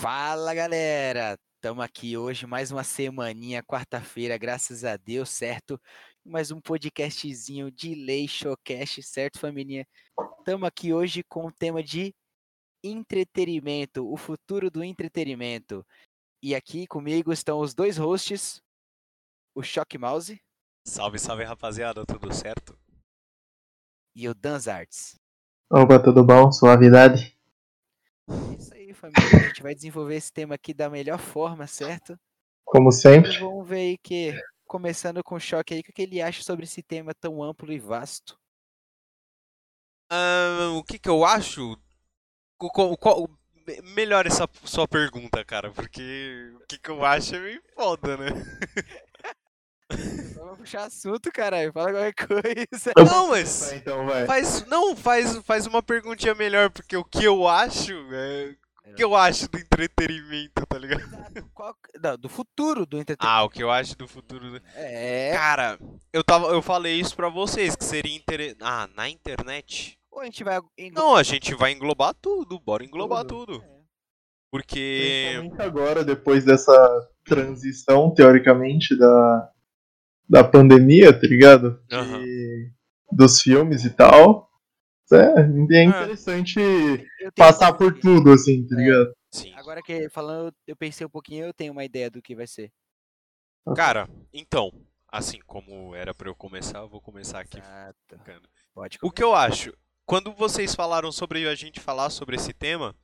Fala galera, estamos aqui hoje mais uma semaninha, quarta-feira, graças a Deus, certo? Mais um podcastzinho de Lei Showcast, certo família? Estamos aqui hoje com o tema de entretenimento, o futuro do entretenimento. E aqui comigo estão os dois hosts, o Shock Mouse. Salve, salve rapaziada, tudo certo? E o Danz Arts. Opa, tudo bom? Suavidade? É isso aí, família. A gente vai desenvolver esse tema aqui da melhor forma, certo? Como sempre. E vamos ver aí que, começando com o Choque aí, o que ele acha sobre esse tema tão amplo e vasto? Uh, o que que eu acho? Qual, qual, melhor essa sua pergunta, cara, porque o que que eu acho é meio foda, né? Vamos puxar assunto, caralho. Fala qualquer coisa. Não, mas. Vai, então vai. Faz, não, faz, faz uma perguntinha melhor, porque o que eu acho é. O que eu acho do entretenimento, tá ligado? Qual- não, do futuro do entretenimento. Ah, o que eu acho do futuro. do- É. Cara, eu, tava, eu falei isso pra vocês, que seria interessante. Ah, na internet? Ou a gente vai. englo- Não, a gente vai englobar tudo, bora englobar Tudo. tudo. É. Porque. Principalmente agora, depois dessa transição, teoricamente, da, da pandemia, tá ligado? De- Aham. Dos filmes e tal. É, é interessante Eu tenho passar por tudo, assim, tá É. ligado? Sim. Agora que falando, eu pensei um pouquinho, eu tenho uma ideia do que vai ser. Cara, então, assim como era pra eu começar, eu vou começar aqui. Pode O que eu acho, quando vocês falaram sobre a gente falar sobre esse tema,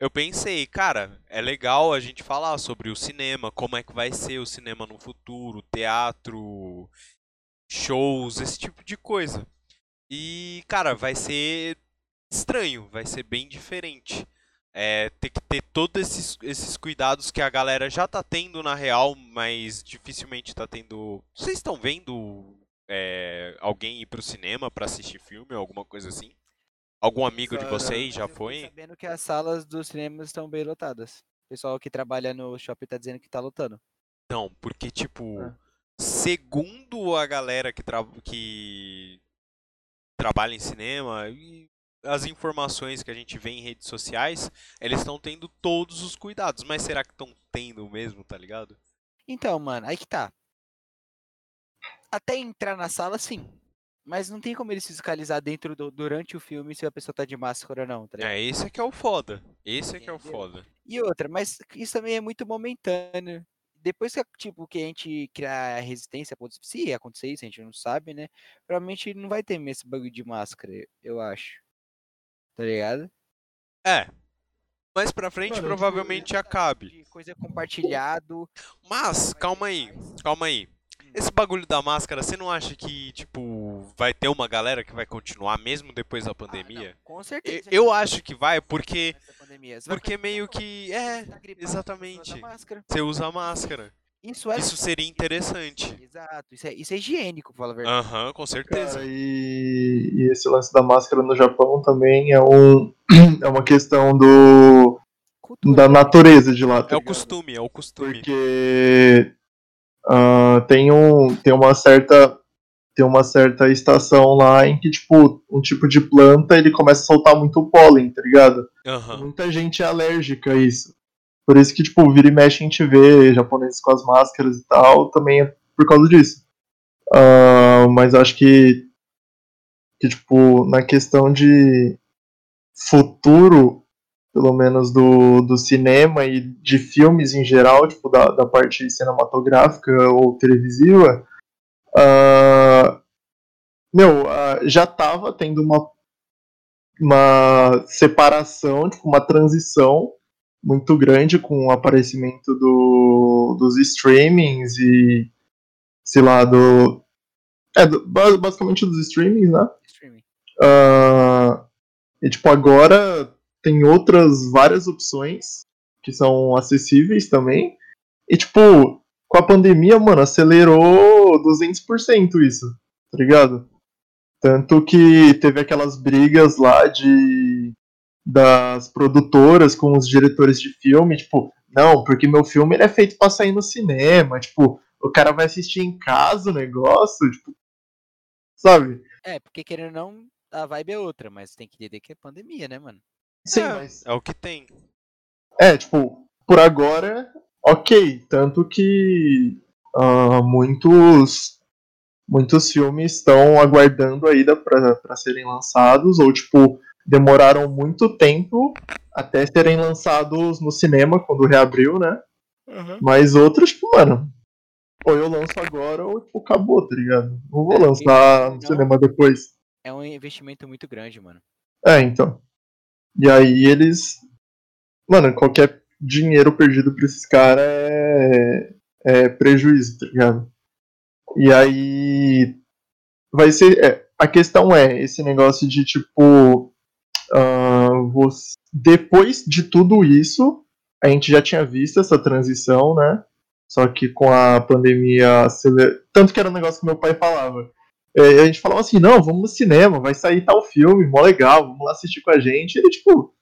eu pensei, cara, é legal a gente falar sobre o cinema, como é que vai ser o cinema no futuro, teatro, shows, esse tipo de coisa. E, cara, vai ser estranho, vai ser bem diferente. É, ter que ter todos esses, esses cuidados que a galera já tá tendo na real, mas dificilmente tá tendo. Vocês estão vendo é, alguém ir pro cinema pra assistir filme ou alguma coisa assim? Algum amigo de vocês já foi? Sabendo que as salas dos cinemas estão bem lotadas. O pessoal que trabalha no shopping tá dizendo que tá lotando. Não, porque, tipo, Ah. segundo a galera que, tra que trabalha em cinema e as informações que a gente vê em redes sociais, eles estão tendo todos os cuidados. Mas será que estão tendo mesmo, tá ligado? Então, mano, aí que tá. Até entrar na sala, sim. Mas não tem como eles fiscalizar dentro do, durante o filme se a pessoa tá de máscara ou não, tá ligado? É, esse é que é o foda. Esse é que é o foda. E outra, mas isso também é muito momentâneo. Depois que, tipo, que a gente criar resistência, pode- se acontecer isso, a gente não sabe, né? Provavelmente não vai ter mais esse bagulho de máscara, eu acho. Tá ligado? É. Mais pra frente Mano, provavelmente acabe. De coisa compartilhado. Mas, calma aí, calma aí. Esse bagulho da máscara, você não acha que, tipo, vai ter uma galera que vai continuar mesmo depois da Ah, pandemia? não, com certeza. Eu acho que vai, porque vai porque meio que é, tá gripado, você usa exatamente. máscara. Você usa a máscara. Isso é. Isso seria interessante. Exato, isso é, isso é higiênico, pra falar a verdade. Aham, com certeza. Cara, e, e esse lance da máscara no Japão também é, um, é uma questão do, Cultura, da né? natureza de lá. tá É o costume, é o costume. Porque ah, tem, um, tem uma certa tem uma certa estação lá em que, tipo, um tipo de planta ele começa a soltar muito pólen, tá ligado? Aham. Muita gente é alérgica a isso. Por isso que, tipo, vira e mexe a gente vê japoneses com as máscaras e tal, também é por causa disso. Ah, mas acho que, que, tipo, na questão de futuro, pelo menos do, do cinema e de filmes em geral, tipo, da, da parte cinematográfica ou televisiva, ah, meu, ah, já tava tendo uma, uma separação, tipo, uma transição muito grande com o aparecimento do, dos streamings e, sei lá, do. É, do- ba- basicamente dos streamings, né? Streaming. Ah, e tipo, agora tem outras várias opções que são acessíveis também. E tipo, com a pandemia, mano, acelerou 200% isso, tá ligado? Tanto que teve aquelas brigas lá de das produtoras com os diretores de filme, tipo, não, porque meu filme ele é feito pra sair no cinema, tipo, o cara vai assistir em casa o negócio, tipo, sabe? É, porque querendo ou não, a vibe é outra, mas tem que entender que é pandemia, né, mano? Sim, É. mas É o que tem. É, tipo, por agora, ok. Tanto que uh, muitos muitos filmes estão aguardando ainda para serem lançados, ou tipo, demoraram muito tempo até serem lançados no cinema quando reabriu, né? Uhum. Mas outros, tipo, mano, ou eu lanço agora ou tipo, acabou, tá ligado? Não vou é, lançar no não, cinema depois. É um investimento muito grande, mano. É, então. E aí eles. Mano, qualquer dinheiro perdido pra esses caras é... é prejuízo, tá ligado? E aí. Vai ser. É, a questão é esse negócio de tipo. Uh, você... Depois de tudo isso, a gente já tinha visto essa transição, né? Só que com a pandemia aceler... Tanto que era um negócio que meu pai falava. É, a gente falava assim, não, vamos no cinema, vai sair tal filme, mó legal, vamos lá assistir com a gente. E ele, tipo,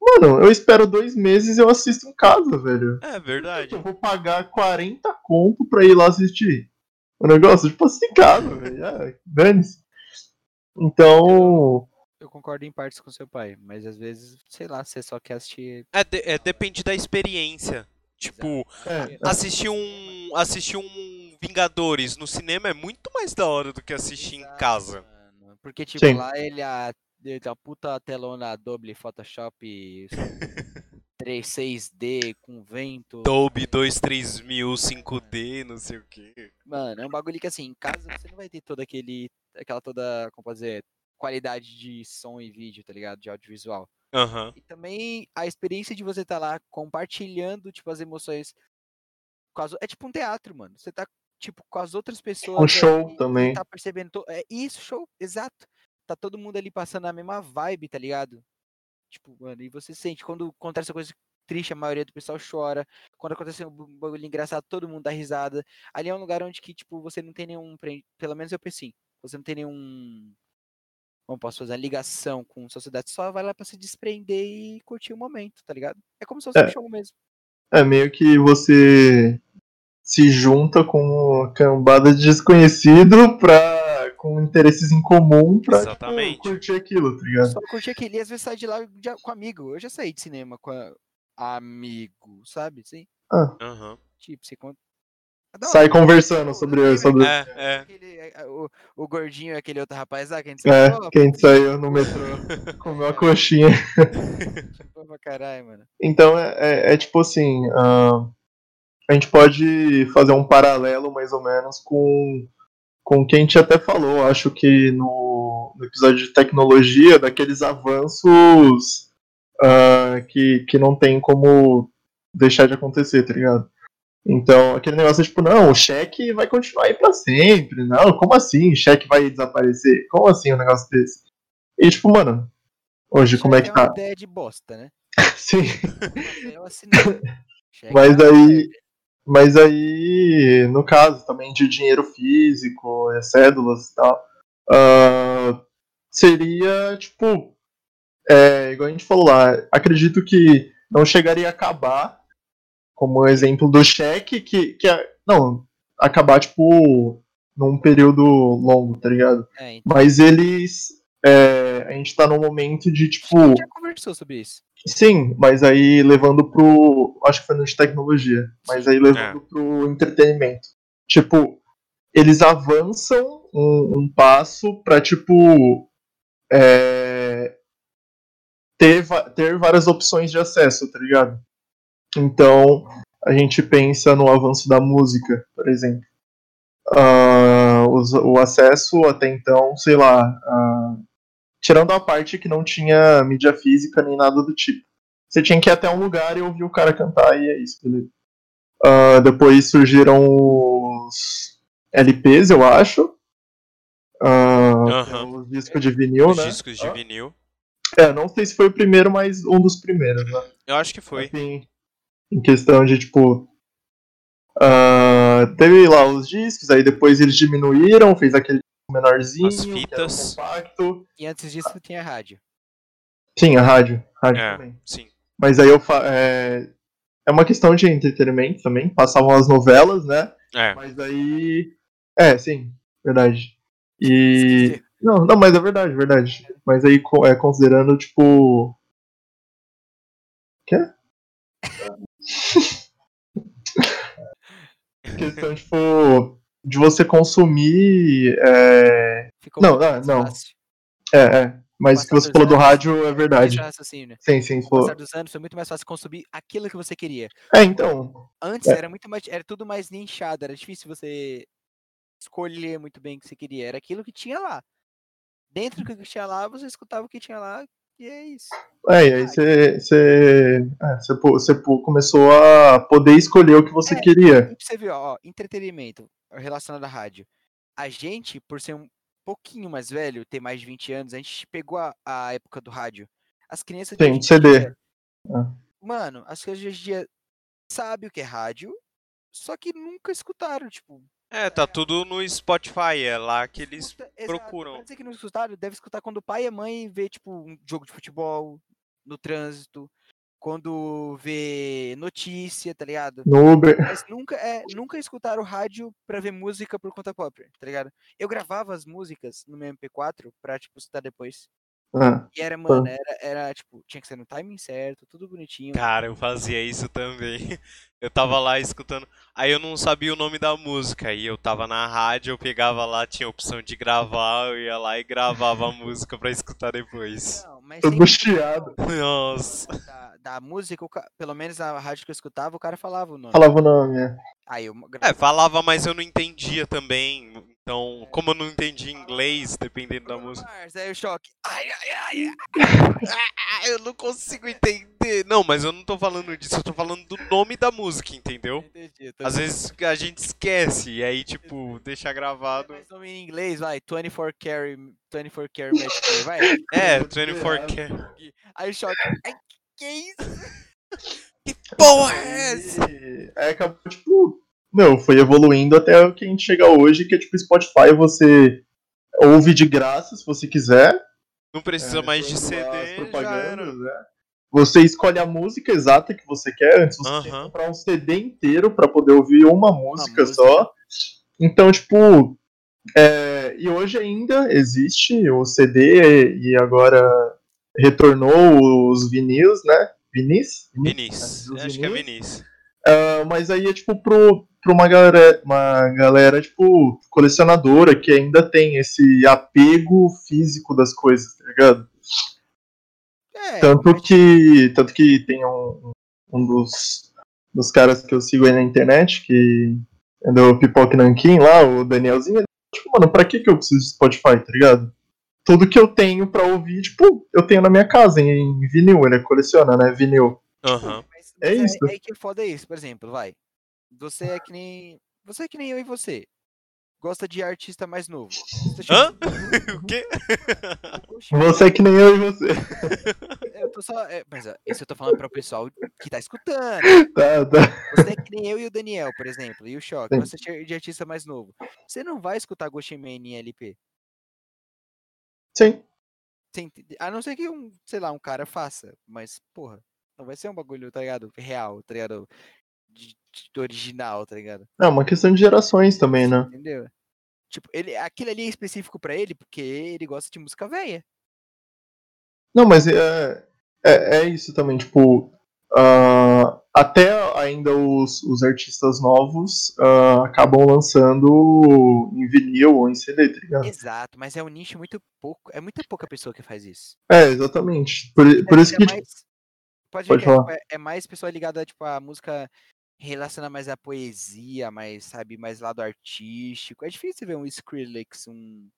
mano, eu espero dois meses e eu assisto em casa, velho. É verdade. Eu vou pagar 40 conto pra ir lá assistir. O negócio, tipo, assim, em casa, velho. É, dane-se. Então. Eu concordo em partes com seu pai, mas às vezes, sei lá, você só quer assistir. É, de, é depende da experiência. Tipo, é, assistir um. Assistir um Vingadores no cinema é muito mais da hora do que assistir Exato, em casa. Mano. Porque, tipo, Sim. lá ele a, a puta telona Adobe Photoshop 3, 6D com vento. Adobe 23000, 5D, não sei o que. Mano, é um bagulho que assim, em casa você não vai ter todo aquele. aquela toda, como dizer, qualidade de som e vídeo, tá ligado? De audiovisual. Uhum. E também a experiência de você estar tá lá compartilhando, tipo, as emoções. É tipo um teatro, mano. Você tá, tipo, com as outras pessoas. Um show também. Tá percebendo. To... É isso, show, exato. Tá todo mundo ali passando a mesma vibe, tá ligado? Tipo, mano, e você sente, quando acontece essa coisa triste, a maioria do pessoal chora. Quando acontece um bagulho engraçado, todo mundo dá risada. Ali é um lugar onde que, tipo, você não tem nenhum. Pelo menos eu pensei. Você não tem nenhum como posso fazer a ligação com a sociedade, só vai lá para se desprender e curtir o momento, tá ligado? É como se fosse é, um show mesmo. É meio que você se junta com uma cambada de desconhecido pra, com interesses em comum pra tipo, Exatamente. Tipo, curtir aquilo, tá ligado? Só curtir aquilo e às vezes sai de lá de, com amigo. Eu já saí de cinema com a, amigo, sabe? Sim. Ah. Uhum. Tipo, você Sai conversando sobre. sobre... É, é. Aquele, é, o, o gordinho e aquele outro rapaz lá, quem saiu. É, quem saiu no metrô, comeu a coxinha. Tipo pra caralho, mano. Então é, é, é tipo assim. Uh, a gente pode fazer um paralelo mais ou menos com, com quem a gente até falou, acho que no, no episódio de tecnologia, daqueles avanços uh, que, que não tem como deixar de acontecer, tá ligado? Então, aquele negócio é tipo, não, o cheque vai continuar aí pra sempre. Não, como assim? O cheque vai desaparecer? Como assim um negócio desse? E tipo, mano, hoje como é que tá? É uma ideia de bosta, né? Sim. mas aí. Mas aí, no caso também de dinheiro físico, cédulas e tal, uh, seria tipo. É, igual a gente falou lá, acredito que não chegaria a acabar como o exemplo do cheque, que, que é, não, acabar, tipo, num período longo, tá ligado? É, então... Mas eles. É, a gente tá num momento de, tipo. A gente já conversou sobre isso. Sim, mas aí levando pro. Acho que foi no de tecnologia. Mas aí levando é. pro entretenimento. Tipo, eles avançam um, um passo pra, tipo. É, ter, ter várias opções de acesso, tá ligado? Então, a gente pensa no avanço da música, por exemplo. Uh, o, o, acesso até então, sei lá, uh, tirando a parte que não tinha mídia física nem nada do tipo. Você tinha que ir até um lugar e ouvir o cara cantar e é isso, beleza. Uh, depois surgiram os LPs, eu acho. Uh, Os discos de vinil, os né? discos de vinil. É, não sei se foi o primeiro, mas um dos primeiros, né? Eu acho que foi. Assim, em questão de, tipo. Uh, teve lá os discos, aí depois eles diminuíram, fez aquele menorzinho, As fitas. compacto. E antes disso tinha rádio. Sim, a rádio. rádio é, também. Sim. Mas aí eu fa é, é uma questão de entretenimento também. Passavam as novelas, né? É. Mas aí. É, sim, verdade. E. Não, não, mas é verdade, verdade. Mas aí, é, considerando, tipo. Quê? questão, tipo, de você consumir. É... Ficou Não, mais não. fácil. É, é. Mas o que você falou do anos, rádio é verdade. Deixa o raciocínio. Sim, sim. Com o passar dos anos foi muito mais fácil consumir aquilo que você queria. É, então. Antes É. era muito mais. Era tudo mais nichado, era difícil você escolher muito bem o que você queria. Era aquilo que tinha lá. Dentro do que tinha lá, você escutava o que tinha lá, e é isso. É, e aí você, você, é, você, começou a poder escolher o que você É. queria. Você ver, ó, entretenimento relacionado à rádio. A gente, por ser um pouquinho mais velho, ter mais de 20 anos, a gente pegou a, a época do rádio. As crianças de Sim, hoje em CD. dia- Ah. Mano, as crianças de hoje em dia sabem o que é rádio, só que nunca escutaram, tipo. É, tá tudo no Spotify, é lá que eles escuta- exato, procuram. Pra dizer que não escutaram, deve escutar quando o pai e a mãe vê, tipo, um jogo de futebol no trânsito, quando vê notícia, tá ligado? No Uber. Mas nunca, é, nunca escutaram rádio pra ver música por conta própria, tá ligado? Eu gravava as músicas no meu MP4 pra, tipo, escutar depois. Ah, E era, mano, era, era, tipo, tinha que ser no timing certo, tudo bonitinho. Cara, eu fazia isso também. Eu tava lá escutando. Aí eu não sabia o nome da música. Aí eu tava na rádio, eu pegava lá, tinha a opção de gravar, eu ia lá e gravava a música pra escutar depois. Não, mas chiado. Nossa. da, da música, pelo menos a rádio que eu escutava, o cara falava o nome. Falava o nome, é. Aí eu É, falava, mas eu não entendia também. Então, como eu não entendia inglês, dependendo da música. Mars, aí o choque. Ai, ai, ai, ai. Eu não consigo entender. Não, mas eu não tô falando disso, eu tô falando do nome da música, entendeu? Entendi, Às vezes a gente esquece, e aí, tipo, deixa gravado. Mas nome em inglês, vai, 24 carry, 24 carry match vai. É, Meu 24 Deus. k Aí o choque. Ai, que isso? Que porra é essa? Aí acabou, tipo, meu, foi evoluindo até o que a gente chega hoje, que é tipo Spotify, você ouve de graça se você quiser. Não precisa É, mais de CD, propagandas, né? Você escolhe a música exata que você quer. Antes você tinha que comprar um CD inteiro pra poder ouvir uma música música. só. Então, tipo. é, e hoje ainda existe o CD e agora retornou os vinis, né? Vinis? Vinícius. Os Acho que é vinis. Ah, mas aí é tipo pro, pra uma galera, uma galera, tipo, colecionadora que ainda tem esse apego físico das coisas, tá ligado? É, Tanto que, tanto que tem um, um dos, dos caras que eu sigo aí na internet, que é do Pipoque Nankin lá, o Danielzinho, ele, tipo, mano, pra que que eu preciso de Spotify, tá ligado? Tudo que eu tenho pra ouvir, tipo, eu tenho na minha casa, em vinil, ele coleciona, né, vinil. Mas, É mas isso. É, que foda é isso, por exemplo, vai. Você é que nem. Você é que nem eu e você. Gosta de artista mais novo. Você Hã? O quê? Você é que nem eu e você. Eu tô só. é, mas ó, isso eu tô falando para o pessoal que tá escutando. Tá, tá. Você é que nem eu e o Daniel, por exemplo, e o Choque. Sim. Você é de artista mais novo. Você não vai escutar Ghost Man em LP. Sim. Entende? A não ser que um, sei lá, um cara faça. Mas, porra, não vai ser um bagulho, tá ligado? Real, tá ligado? De, de original, tá ligado? É uma questão de gerações também, né? Entendeu? Tipo, ele, aquilo ali é específico pra ele porque ele gosta de música velha. Não, mas é, é, é isso também, tipo, ah, até ainda os, os artistas novos ah, acabam lançando em vinil ou em CD, tá ligado? Exato, mas é um nicho muito pouco. É muita pouca pessoa que faz isso. É, exatamente. Por, por Ainda isso que, tipo, mais- pode, pode ver que é, falar. é- é mais pessoa ligada tipo, à música relaciona mais à poesia, mais, sabe, mais lado artístico. É difícil ver um Skrillex, um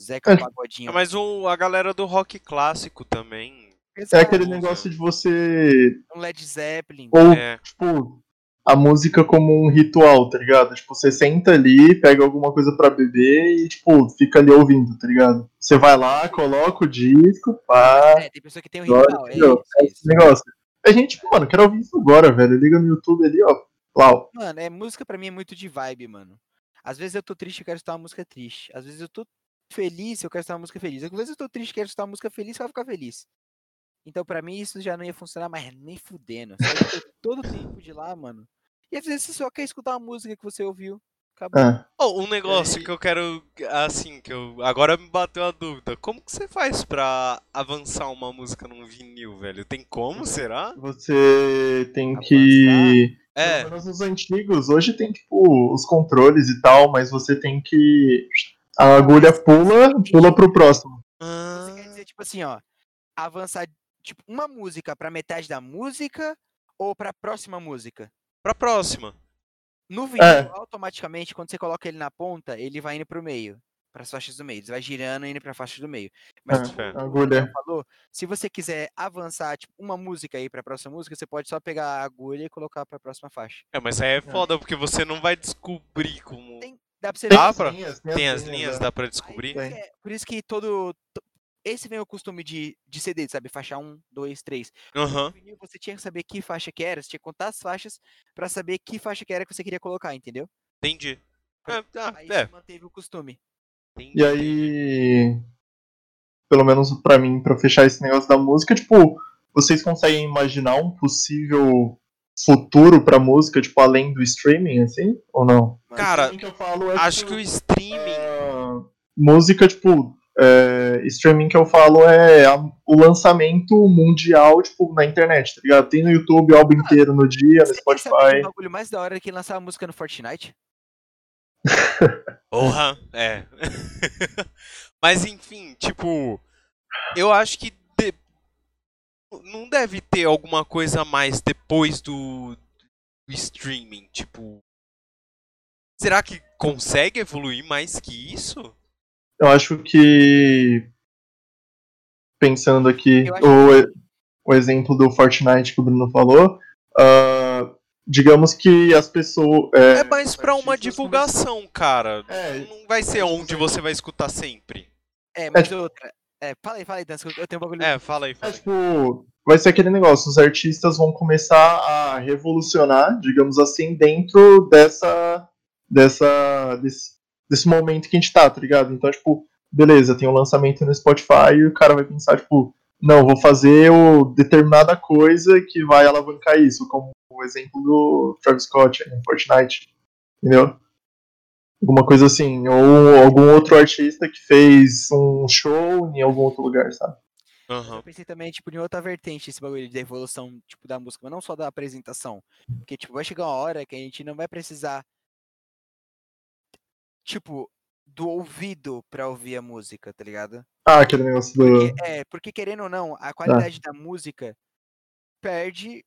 Zeca É, Pagodinho. Mas o, a galera do rock clássico também. é aquele negócio de você, Um Led Zeppelin. ou, É. tipo, a música como um ritual, tá ligado? Tipo, você senta ali, pega alguma coisa pra beber e, tipo, fica ali ouvindo, tá ligado? Você vai lá, coloca o disco, pá, É, tem pessoa que tem um ritual. É isso, É isso. esse negócio. A gente, mano, quero ouvir isso agora, velho. Liga no YouTube ali, ó. Uau. Mano, é música pra mim é muito de vibe, mano. Às vezes eu tô triste, eu quero escutar uma música triste. Às vezes eu tô feliz, eu quero escutar uma música feliz. Às vezes eu tô triste, quero escutar uma música feliz, eu ficar feliz. Então pra mim isso já não ia funcionar mais nem fudendo. Ter todo o tempo de lá, mano. E às vezes você só quer escutar uma música que você ouviu. Acabou. É. Oh, um negócio que eu quero, assim, que eu agora me bateu a dúvida. Como que você faz pra avançar uma música num vinil, velho? Tem como, será? Você tem que. É, Pelo menos nos antigos, hoje tem tipo os controles e tal, mas você tem que. A agulha pula, pula pro próximo. Você quer ah, dizer, tipo assim, ó, avançar, tipo, uma música pra metade da música ou pra próxima música? pra próxima. No É. automaticamente, quando você coloca ele na ponta, ele vai indo pro meio. Para as faixas do meio. Ele vai girando e indo pra faixa do meio. Mas É, como a o agulha. Daniel falou, se você quiser avançar, tipo, uma música aí pra próxima música, você pode só pegar a agulha e colocar pra próxima faixa. É, mas aí é foda, porque você não vai descobrir como. Tem, dá pra você Tem ver. As linhas, Tem as linhas, linhas, dá pra Aí descobrir? É por isso que todo. Esse vem o costume de, de CD, sabe? Faixa 1, 2, 3. Aham. No vinil, você tinha que saber que faixa que era, você tinha que contar as faixas pra saber que faixa que era que você queria colocar, entendeu? Entendi. É, ah, Aí é, manteve o costume. entendi. E aí, pelo menos pra mim, pra fechar esse negócio da música, tipo, vocês conseguem imaginar um possível futuro pra música, tipo, além do streaming, assim? Ou não? Cara, Streaming que eu falo é, Acho tipo, que o streaming. ah, música, tipo, é, streaming que eu falo é a- o lançamento mundial, tipo, na internet, tá ligado? Tem no YouTube o álbum inteiro no dia, no Spotify. o bagulho mais da hora é que lançar a música no Fortnite? Porra, é. Mas enfim, tipo, eu acho que de- não deve ter alguma coisa a mais depois do, do streaming, tipo. Será que consegue evoluir mais que isso? Eu acho que. Pensando aqui, o, o exemplo do Fortnite que o Bruno falou, ah, digamos que as pessoas. É, É mais pra uma divulgação, cara. É, Não vai ser é, onde você vai escutar sempre. É, mas tipo- outra. É, fala aí, fala aí, Dan, eu tenho um bagulho. É, fala aí. é, Fala aí. tipo, vai ser aquele negócio, os artistas vão começar a revolucionar, digamos assim, dentro dessa. dessa. desse, desse momento que a gente tá, tá ligado? Então, tipo, beleza, tem um lançamento no Spotify e o cara vai pensar, tipo, não, vou fazer o determinada coisa que vai alavancar isso, como o exemplo do Travis Scott em Fortnite, entendeu? Alguma coisa assim, ou algum outro artista que fez um show em algum outro lugar, sabe? Aham. Eu pensei também, tipo, em outra vertente, esse bagulho de evolução, tipo, da música, mas não só da apresentação. Porque, tipo, vai chegar uma hora que a gente não vai precisar, tipo, do ouvido pra ouvir a música, tá ligado? Ah, aquele negócio do. Porque, é, porque querendo ou não, a qualidade da música perde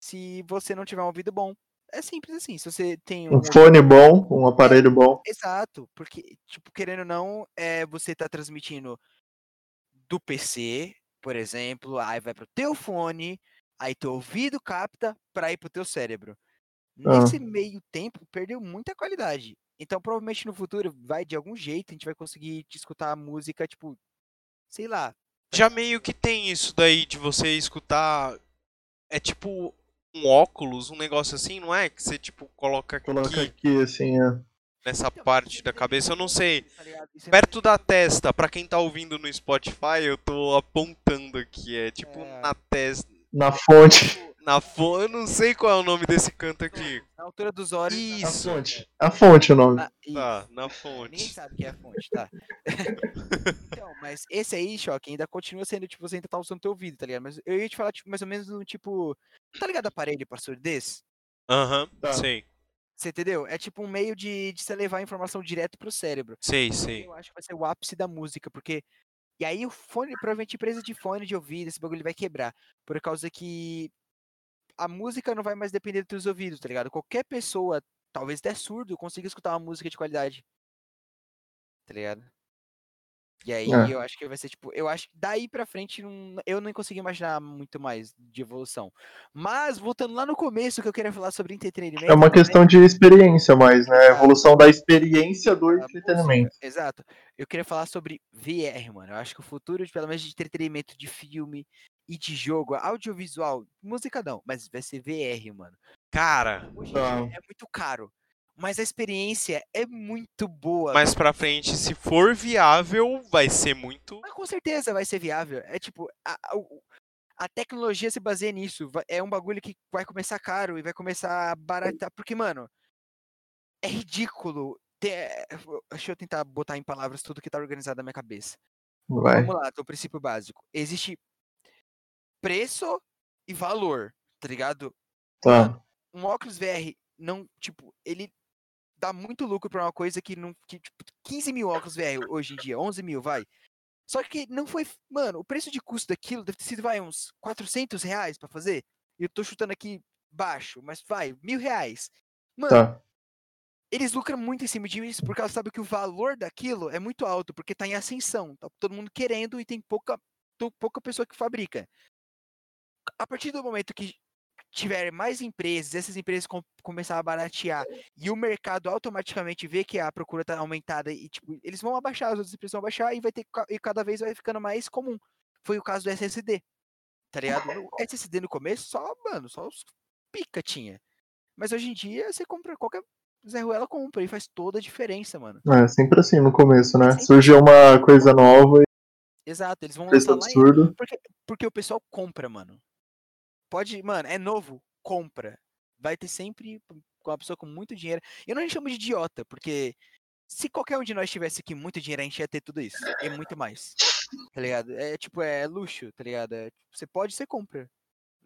se você não tiver um ouvido bom. É simples assim, se você tem um Um fone bom, um aparelho bom. Exato, porque, tipo, querendo ou não, é, você tá transmitindo do PC, por exemplo, aí vai pro teu fone, aí teu ouvido capta pra ir pro teu cérebro. Ah. Nesse meio tempo, perdeu muita qualidade. Então, provavelmente no futuro, vai de algum jeito, a gente vai conseguir te escutar a música, tipo, sei lá. Já meio que tem isso daí de você escutar. É tipo um óculos, um negócio assim, não é? Que você tipo coloca aqui Coloca aqui, assim, é. nessa Então, parte da é cabeça. Eu não sei. tá é Perto da testa, pra quem tá ouvindo no Spotify, eu tô apontando aqui. É tipo É. na testa. Na fonte. Na fo... Eu não sei qual é o nome desse canto aqui. Na altura dos olhos. na- A Isso. fonte. A fonte é o nome. na- isso. Tá, na Ninguém fonte. sabe o que é a fonte, tá? então, mas esse aí, Choque, ainda continua sendo, tipo, você ainda tá usando teu ouvido, tá ligado? Mas eu ia te falar, tipo, mais ou menos no tipo. Tá ligado aparelho pra surdez? Aham, Tá. sei. Você entendeu? É tipo um meio de, de você levar a informação direto pro cérebro. Sei, sei. Eu acho que vai ser o ápice da música, porque. E aí o fone, provavelmente empresa de fone de ouvido, esse bagulho vai quebrar. Por causa que a música não vai mais depender dos teus ouvidos, tá ligado? Qualquer pessoa, talvez até surdo, consiga escutar uma música de qualidade. Tá ligado? E aí É. eu acho que vai ser tipo, eu acho que daí pra frente não- eu não consigo imaginar muito mais de evolução. Mas voltando lá no começo que eu queria falar sobre entretenimento. É uma questão de experiência mais, né? A evolução da experiência do música, entretenimento. Exato. Eu queria falar sobre VR, mano. Eu acho que o futuro, de, pelo menos de entretenimento de filme e de jogo, audiovisual, música não, mas vai ser VR, mano. Cara, Hoje em Tá. dia é muito caro, mas a experiência é muito boa. mais pra frente, se for viável, vai ser muito. Mas com certeza vai ser viável. É tipo, a, a- tecnologia se baseia nisso. É um bagulho que vai começar caro e vai começar a baratar. Porque, mano, é ridículo. ter- Deixa eu tentar botar em palavras tudo que tá organizado na minha cabeça. Vai. Vamos lá, do princípio básico. Existe preço e valor, tá ligado? Tá. Um óculos VR não, tipo, ele dá muito lucro pra uma coisa que não. Que, tipo, 15 mil óculos VR hoje em dia, 11 mil, vai. Só que não foi. Mano, o preço de custo daquilo deve ter sido, vai, uns 400 reais pra fazer. E eu tô chutando aqui baixo, mas vai, mil reais. Mano, Tá. eles lucram muito em cima disso, porque elas sabem que o valor daquilo é muito alto, porque tá em ascensão. Tá todo mundo querendo e tem pouca, pouca pessoa que fabrica. A partir do momento que tiver mais empresas, essas empresas com, começar a baratear e o mercado automaticamente vê que a procura tá aumentada e tipo, eles vão abaixar, as outras empresas vão abaixar e vai ter e cada vez vai ficando mais comum. Foi o caso do SSD. Tá ligado? O SSD no começo só, mano, só os pica tinha. Mas hoje em dia você compra qualquer Zé Ruela compra e faz toda a diferença, mano. É sempre assim no começo, né? Sempre. Surgiu uma coisa nova e Exato, eles vão lançar lá em absurdo. Porque o pessoal compra, mano. Pode, mano, é novo, compra. Vai ter sempre uma pessoa com muito dinheiro. Eu não chamo de idiota, porque se qualquer um de nós tivesse aqui muito dinheiro, a gente ia ter tudo isso. E muito mais. Tá ligado? É tipo, é luxo, tá ligado? É, tipo, você pode, você compra.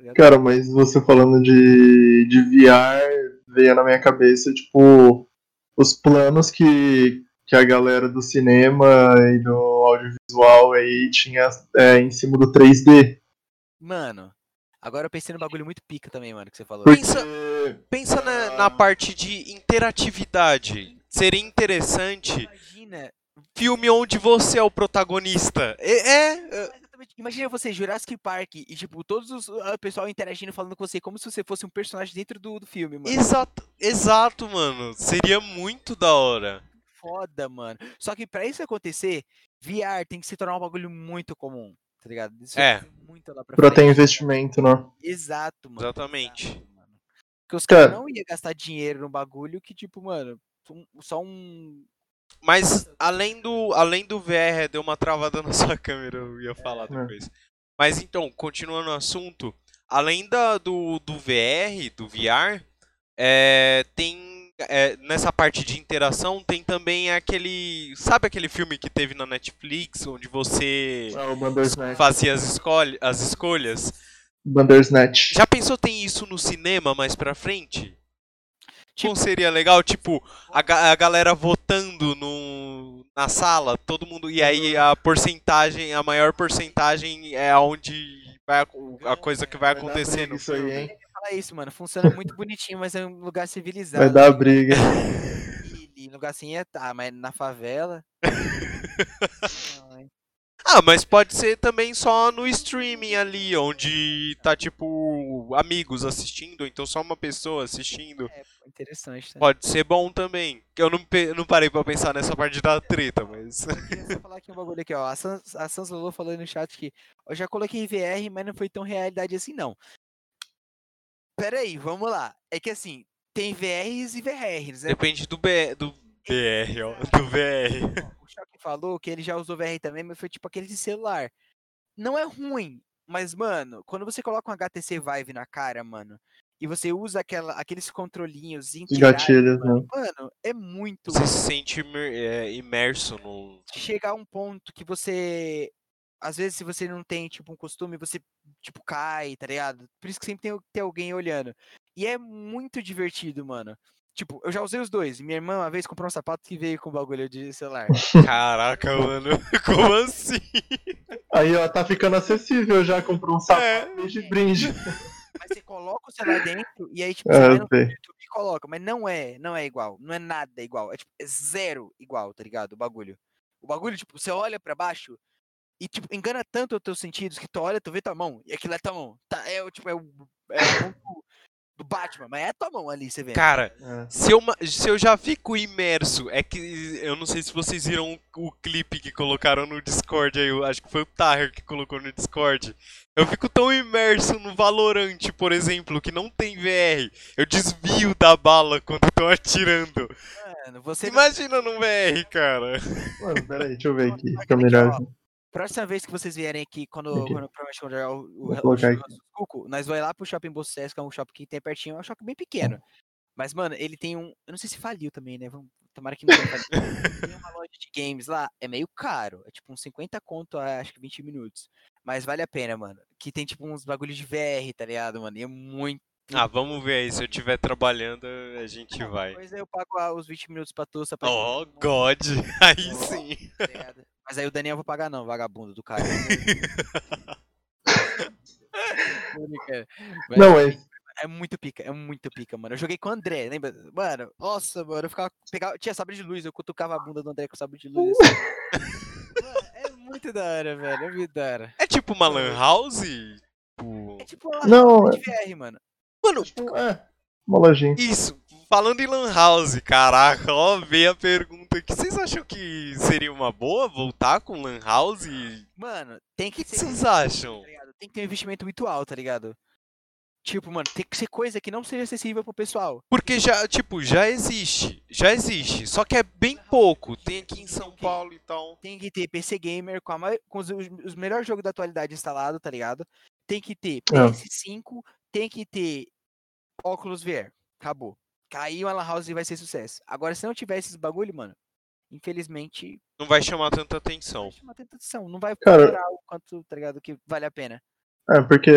tá? Cara, mas você falando de, de VR, veio na minha cabeça, tipo, os planos que, que a galera do cinema e do audiovisual aí tinha é, em cima do 3D. Mano, agora eu pensei no bagulho muito pica também, mano, que você falou. Pensa- Pensa na, na parte de interatividade. Seria interessante Imagina, filme onde você é o protagonista. É, é, é. Imagina você, Jurassic Park, e tipo, todos os ah, o pessoal interagindo falando com você, como se você fosse um personagem dentro do, do filme, mano. exato, exato, mano. Seria muito da hora. Foda, mano. Só que pra isso acontecer, VR tem que se tornar um bagulho muito comum, tá ligado? Isso É. muito lá pra, pra ter frente. investimento, né? Exato, mano. Exatamente. exato, mano. Porque os Cara. caras não iam gastar dinheiro no bagulho que, tipo, mano, só um. Mas além do, além do VR, deu uma travada na sua câmera, eu ia falar É. depois. Mas então, continuando o assunto, além da, do, do VR, do VR, é, tem é, nessa parte de interação tem também aquele, sabe aquele filme que teve na Netflix onde você Bandersnatch. fazia as, escolhe, as escolhas? Bandersnatch. Já pensou tem isso no cinema mais pra frente? Tipo- Como seria legal, tipo, a, ga- a galera votando no, na sala, todo mundo. E aí a porcentagem, a maior porcentagem é onde vai, ac- a coisa que vai no isso aí, hein? Fala isso, mano. Funciona muito bonitinho, mas é um lugar civilizado. Vai dar briga. E, e lugar assim é tá, mas na favela. Ah, mas pode ser também só no streaming ali, onde tá tipo amigos assistindo, então só uma pessoa assistindo. É, interessante, né? Pode ser bom também. Eu não, pe- não parei pra pensar nessa parte da treta, mas. Eu queria só falar aqui um bagulho aqui, ó. A Sans, a Sans Lolo falou no chat que eu já coloquei VR, mas não foi tão realidade assim, não. Pera aí, vamos lá. É que assim, tem VRs e VRs, né? Depende do, B, do BR, ó. Do VR. O Choque falou que ele já usou VR também, mas foi tipo aquele de celular. Não é ruim, mas, mano, quando você coloca um HTC Vive na cara, mano, e você usa aquela, aqueles controlinhos Os integrados, gatilhos, né? mano, é muito Você se sente é, imerso no. chegar a um ponto que você. Às vezes, se você não tem, tipo, um costume, você, tipo, cai, tá ligado? Por isso que sempre tem, tem alguém olhando. E é muito divertido, mano. Tipo, eu já usei os dois. Minha irmã uma vez comprou um sapato que veio com bagulho de celular. Caraca, mano. Como assim? Aí, ó, tá ficando acessível já. Comprou um sapato É. de brinde. Mas você coloca o celular dentro e aí, tipo, É, você vai. YouTube e coloca. Mas não é, não é igual. Não é nada igual. É, tipo, é zero igual, tá ligado? O bagulho. O bagulho, tipo, você olha pra baixo e, tipo, engana tanto os teus sentidos que tu olha, tu vê tua mão. E aquilo é tua mão. Tá, é, o tipo, é o, é mão do, do Batman, mas é tua mão ali, você vê. Cara, É. se eu, se eu já fico imerso, é que eu não sei se vocês viram o, o clipe que colocaram no Discord aí, eu acho que foi o Tahir que colocou no Discord. Eu fico tão imerso no Valorant, por exemplo, que não tem VR. Eu desvio da bala quando estão atirando. Mano, você não- Imagina no VR, cara. Mano, peraí, deixa eu ver aqui. Aqui, Fica melhor. Próxima vez que vocês vierem aqui, quando, quando provavelmente quando jogar o, o, Cuco, nós vamos lá pro Shopping Bocés, que é um shopping que tem pertinho, é um shopping bem pequeno. Mas, mano, ele tem um. Eu não sei se faliu também, né? Vamos... Tomara que não tenha falido. tem uma loja de games lá, é meio caro. É tipo uns 50 conto, a, acho que 20 minutos. Mas vale a pena, mano. Que tem tipo uns bagulhos de VR, tá ligado, mano? E é muito. Ah, vamos ver aí. Se eu estiver trabalhando, a gente Não, vai. Depois eu pago ah, os 20 minutos pra tu, só pra Oh, God. Aí sim. tá ligado? Mas aí o Daniel eu vou pagar não, vagabundo do cara. Não, é. é muito pica, é muito pica, mano. Eu joguei com o André, lembra? Mano, nossa, mano, eu ficava. Pegava, tinha sabre de luz, eu cutucava a bunda do André com sabre de luz. assim. Mano, é muito da hora, velho. É muito da hora. É tipo uma lan house? Tipo... É tipo uma Não, lan de VR, mano. Mano, Tipo, é. Uma lojinha. isso. Falando em lan house, caraca, ó, veio a pergunta aqui. Vocês acham que seria uma boa voltar com lan house? O Mano, tem que que ser. vocês acham? tá? Tem que ter um investimento muito alto, tá ligado? Tipo, mano, tem que ser coisa que não seja acessível pro pessoal. Porque já, tipo, já existe. Já existe. Só que é bem pouco. Tem aqui em São Paulo e tal. Tem que ter PC Gamer com, a com os, os- melhores jogos da atualidade instalado, tá ligado? Tem que ter É. PS5, tem que ter óculos VR. Acabou. Caiu a Lan House e vai ser sucesso. Agora, se não tiver esses bagulho, mano, infelizmente, Não vai chamar tanta não atenção. vai chamar tanta atenção. Não vai Cara- faturar o quanto, tá ligado, que vale a pena. É, porque.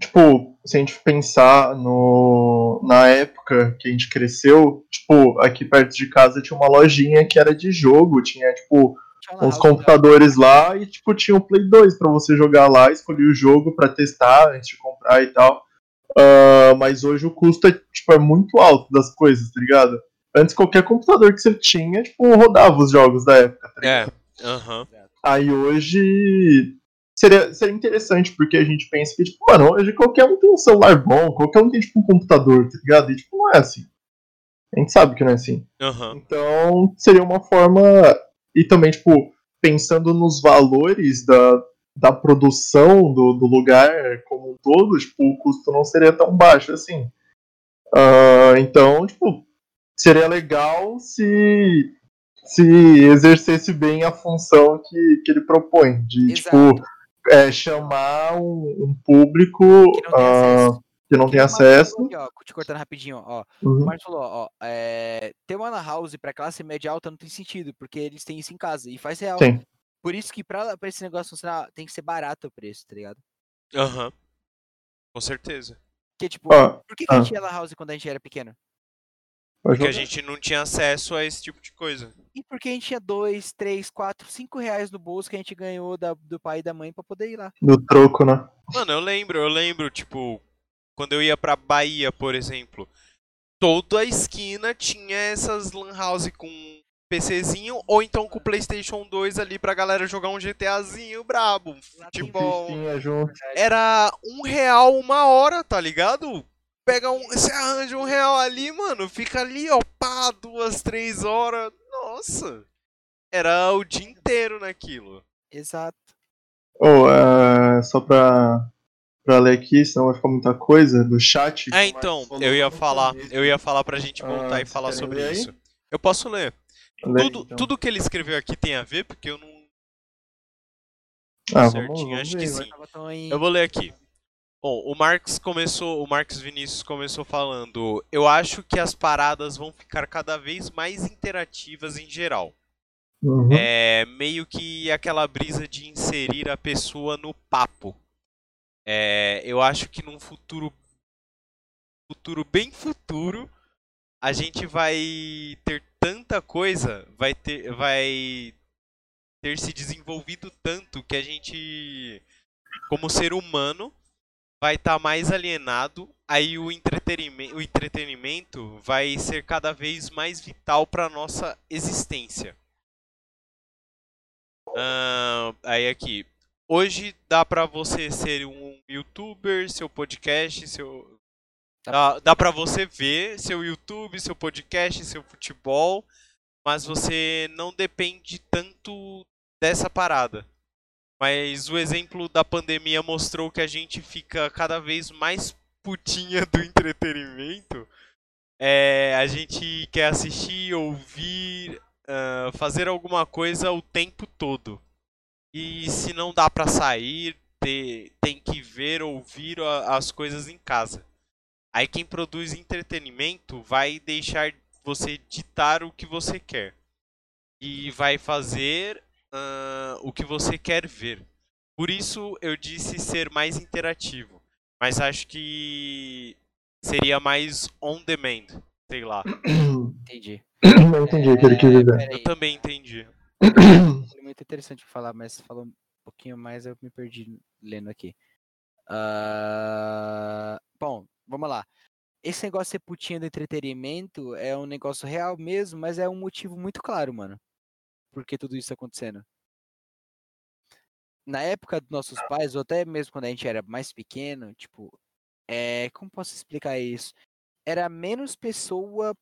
Tipo, se a gente pensar no, na época que a gente cresceu, tipo, aqui perto de casa tinha uma lojinha que era de jogo, tinha, tipo, Tinha uns né? computadores lá e, tipo, tinha o Play 2 pra você jogar lá, escolher o jogo pra testar antes de comprar e tal. Ah, mas hoje o custo é, tipo, é muito alto das coisas, tá ligado? Antes qualquer computador que você tinha, tipo, rodava os jogos da época, tá ligado? É. Aham. Aí hoje seria, seria interessante, porque a gente pensa que, tipo, mano, hoje qualquer um tem um celular bom, qualquer um tem, tipo, um computador, tá ligado? E, tipo, não é assim. A gente sabe que não é assim. Aham. Então, seria uma forma. E também, tipo, pensando nos valores da, da produção do, do lugar como um todo, tipo, o custo não seria tão baixo assim. Ah, então, tipo, seria legal se se exercesse bem a função que, que ele propõe, de, Exato. tipo, é, chamar um, um público Que não tem ah, acesso. tem o acesso. falou aqui, ó, te cortando rapidinho, ó. O Uhum. Marcos falou, ó, é, ter uma lan house pra classe média alta não tem sentido, porque eles têm isso em casa, e faz real. Sim. Por isso que pra, pra esse negócio funcionar, tem que ser barato o preço, tá ligado? Aham. Com certeza. Porque, tipo, Ó, por que, que a ah. gente ia lan house quando a gente era pequeno? Porque a gente não tinha acesso a esse tipo de coisa. E porque a gente tinha dois, três, quatro, cinco reais no bolso que a gente ganhou da- do pai e da mãe pra poder ir lá. Do troco, né? Mano, eu lembro, eu lembro, tipo, quando eu ia pra Bahia, por exemplo, toda a esquina tinha essas lan house com PCzinho ou então com PlayStation 2 ali pra galera jogar um GTAzinho brabo, um futebol. Junto. Era um real uma hora, tá ligado? Pega um. Você arranja um real ali, mano. Fica ali, ó, pá, duas, três horas. Nossa. Era o dia inteiro naquilo. Exato. Oh, é, só pra, pra ler aqui, senão vai ficar muita coisa, do chat. É, então, eu ia falar, eu ia falar pra gente voltar Ah, e falar sobre isso. Eu posso ler. Tudo, então. tudo que ele escreveu aqui tem a ver, porque eu não. ah, certinho, vamos, vamos acho que ver, sim. tão aí- Eu vou ler aqui. Bom, o Marx começou, o Marcos Vinícius começou falando: "Eu acho que as paradas vão ficar cada vez mais interativas em geral. Uhum. É meio que aquela brisa de inserir a pessoa no papo. É, eu acho que num futuro futuro bem futuro a gente vai ter tanta coisa, vai ter vai ter se desenvolvido tanto que a gente como ser humano vai estar mais alienado, aí o entretenimento, o entretenimento vai ser cada vez mais vital para nossa existência. Ah, aí aqui. Hoje dá pra você ser um youtuber, seu podcast, seu. Dá, dá pra você ver seu YouTube, seu podcast, seu futebol, mas você não depende tanto dessa parada. Mas o exemplo da pandemia mostrou que a gente fica cada vez mais putinha do entretenimento. É, a gente quer assistir, ouvir, ah, fazer alguma coisa o tempo todo. E se não dá pra sair, ter- tem que ver, ouvir as coisas em casa. Aí quem produz entretenimento vai deixar você ditar o que você quer. E vai fazer uh, o que você quer ver. Por isso eu disse ser mais interativo. Mas acho que seria mais on demand, sei lá. Entendi. Não entendi o que ele quis dizer. Peraí, Eu também entendi. é muito interessante falar, mas você falou um pouquinho mais, eu me perdi lendo aqui. Ah, bom, vamos lá. Esse negócio de ser putinha do entretenimento é um negócio real mesmo, mas é um motivo muito claro, mano. Por que tudo isso tá acontecendo? Na época dos nossos pais, ou até mesmo quando a gente era mais pequeno, tipo, é, como posso explicar isso? Era menos pessoa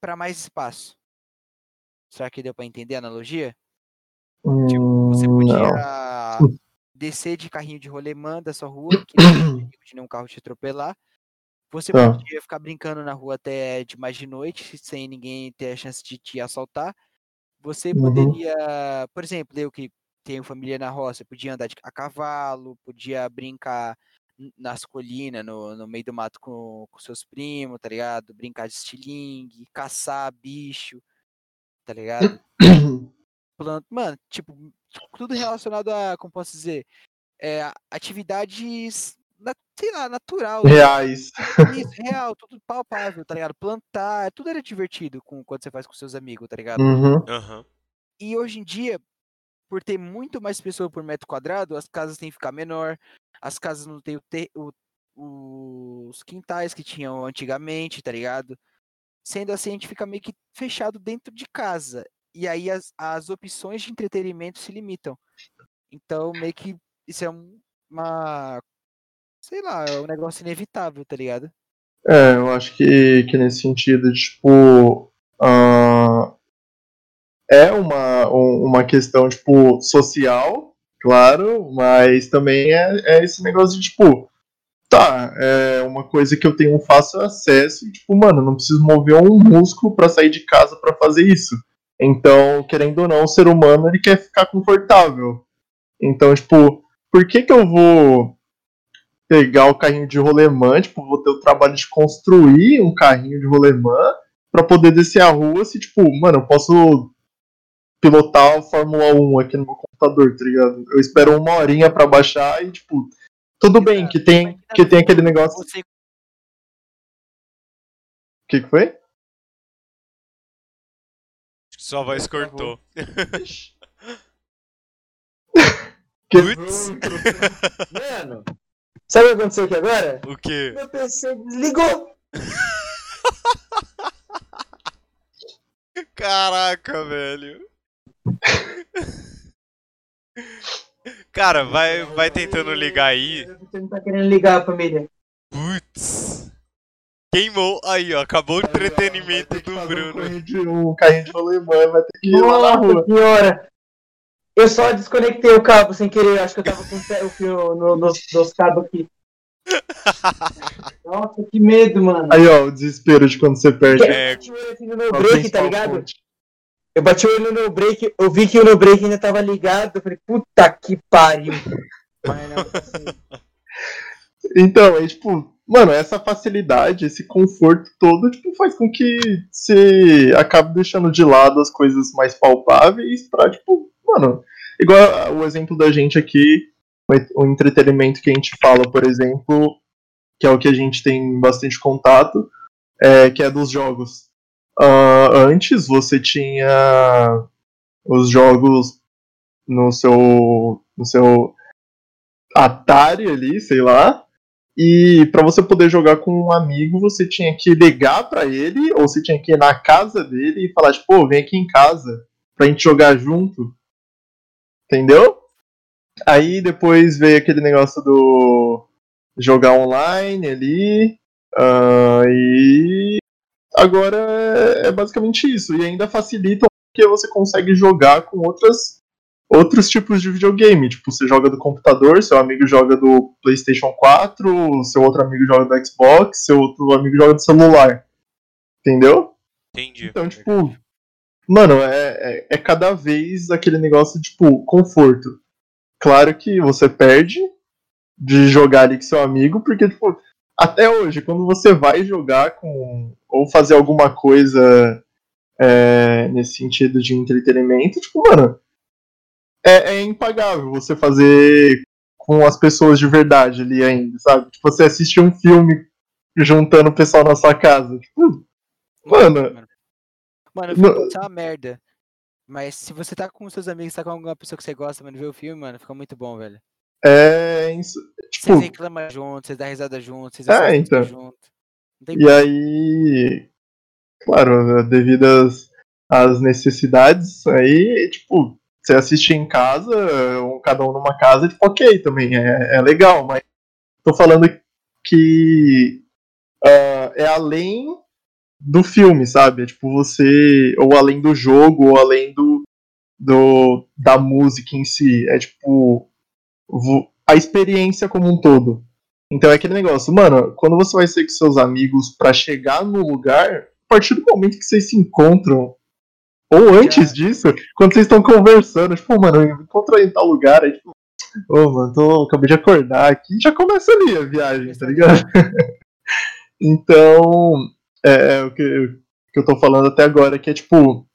para mais espaço. Será que deu para entender a analogia? Tipo, você Hum, podia não. Descer de carrinho de rolemã da sua rua, que não perigo de nenhum carro te atropelar. Você Tá. podia ficar brincando na rua até de mais de noite, sem ninguém ter a chance de te assaltar. Você Uhum. poderia, por exemplo, eu que tenho família na roça, podia andar de- a cavalo, podia brincar nas colinas, no, no meio do mato com, com seus primos, tá ligado? Brincar de estilingue, caçar bicho, tá ligado? planta. Mano, tipo, tudo relacionado a, como posso dizer, é, atividades, na- sei lá, natural. Reais. Isso, real, tudo palpável, tá ligado? Plantar, tudo era divertido com, quando você faz com seus amigos, tá ligado? Uhum. Aham. E hoje em dia, por ter muito mais pessoas por metro quadrado, as casas têm que ficar menor, as casas não têm o te- o- os quintais que tinham antigamente, tá ligado? Sendo assim, a gente fica meio que fechado dentro de casa. E aí as, as opções de entretenimento se limitam. Então, meio que isso é um- uma. Sei lá, é um negócio inevitável, tá ligado? É, eu acho que, que nesse sentido, tipo, ah, é uma, um- uma questão, tipo, social, claro, mas também é, é esse negócio de, tipo, tá, é uma coisa que eu tenho um fácil acesso e, tipo, mano, não preciso mover um músculo pra sair de casa pra fazer isso. Então, querendo ou não, o ser humano, ele quer ficar confortável. Então, tipo, por que que eu vou pegar o carrinho de rolemã, tipo, vou ter o trabalho de construir um carrinho de rolemã pra poder descer a rua se, tipo, mano, eu posso pilotar a Fórmula 1 aqui no meu computador, tá ligado? Eu espero uma horinha pra baixar e, tipo, tudo bem que tem, que tem aquele negócio. O que, que foi? Sua voz cortou. Que... Putz. Mano, sabe o que aconteceu aqui agora? O quê? Meu PC desligou. Caraca, velho. Cara, vai, vai tentando ligar aí. Você não tá querendo ligar, família. Queimou. Aí, ó. Acabou o entretenimento do Um Bruno. carrinho, de, um carrinho de rolemã, vai ter que ir lá na rua. Senhora. Eu só desconectei o cabo sem querer. Acho que eu tava com o fio no- nos, nos cabos aqui. Nossa, que medo, mano. Aí, ó, o desespero de quando você perde. Eu É. bati o olho assim no no break, tá ligado? Eu bati o olho no break, eu vi que o no break ainda tava ligado. Eu falei, puta que pariu. Mas não, assim, Então, é tipo, mano, essa facilidade, esse conforto todo, tipo, faz com que você acabe deixando de lado as coisas mais palpáveis pra, tipo, mano, igual o exemplo da gente aqui, o entretenimento que a gente fala, por exemplo, que é o que a gente tem bastante contato, é, que é dos jogos. Ah, antes você tinha os jogos no seu no seu Atari ali, sei lá, e pra você poder jogar com um amigo, você tinha que ligar pra ele, ou você tinha que ir na casa dele e falar, tipo, pô, vem aqui em casa pra gente jogar junto. Entendeu? Aí depois veio aquele negócio do jogar online ali. ah, e agora é, é basicamente isso. E ainda facilita porque você consegue jogar com outras outros tipos de videogame. Tipo, você joga do computador, seu amigo joga do PlayStation 4, seu outro amigo joga do Xbox, seu outro amigo joga do celular. Entendeu? Entendi. Então, tipo, mano, é, é, é cada vez aquele negócio, tipo, conforto. Claro que você perde de jogar ali com seu amigo, porque, tipo, até hoje, quando você vai jogar com. ou fazer alguma coisa é, nesse sentido de entretenimento, tipo, mano, é, é impagável você fazer com as pessoas de verdade ali ainda, sabe? Tipo, você assistir um filme juntando o pessoal na sua casa. Tipo, mano. Mano, o filme ser uma merda. Mas se você tá com seus amigos, tá com alguma pessoa que você gosta, mano, ver o filme, mano, fica muito bom, velho. É. Isso, tipo, Vocês reclamam junto, vocês dão risada junto, vocês É, então. junto. E aí, claro, devido às, às necessidades, aí, tipo, você assiste em casa, cada um numa casa, tipo, ok também, é, é legal, mas tô falando que ah, é além do filme, sabe? É tipo, você, ou além do jogo, ou além do, do da música em si, é tipo, a experiência como um todo. Então é aquele negócio, mano, quando você vai ser com seus amigos pra chegar no lugar, a partir do momento que vocês se encontram, ou antes disso, quando vocês estão conversando, tipo, mano, eu encontro aí em tal lugar, aí tipo, ô, mano, tô, acabei de acordar aqui, já começa ali a viagem, tá ligado? então, é, é o que, que eu tô falando até agora, que é tipo,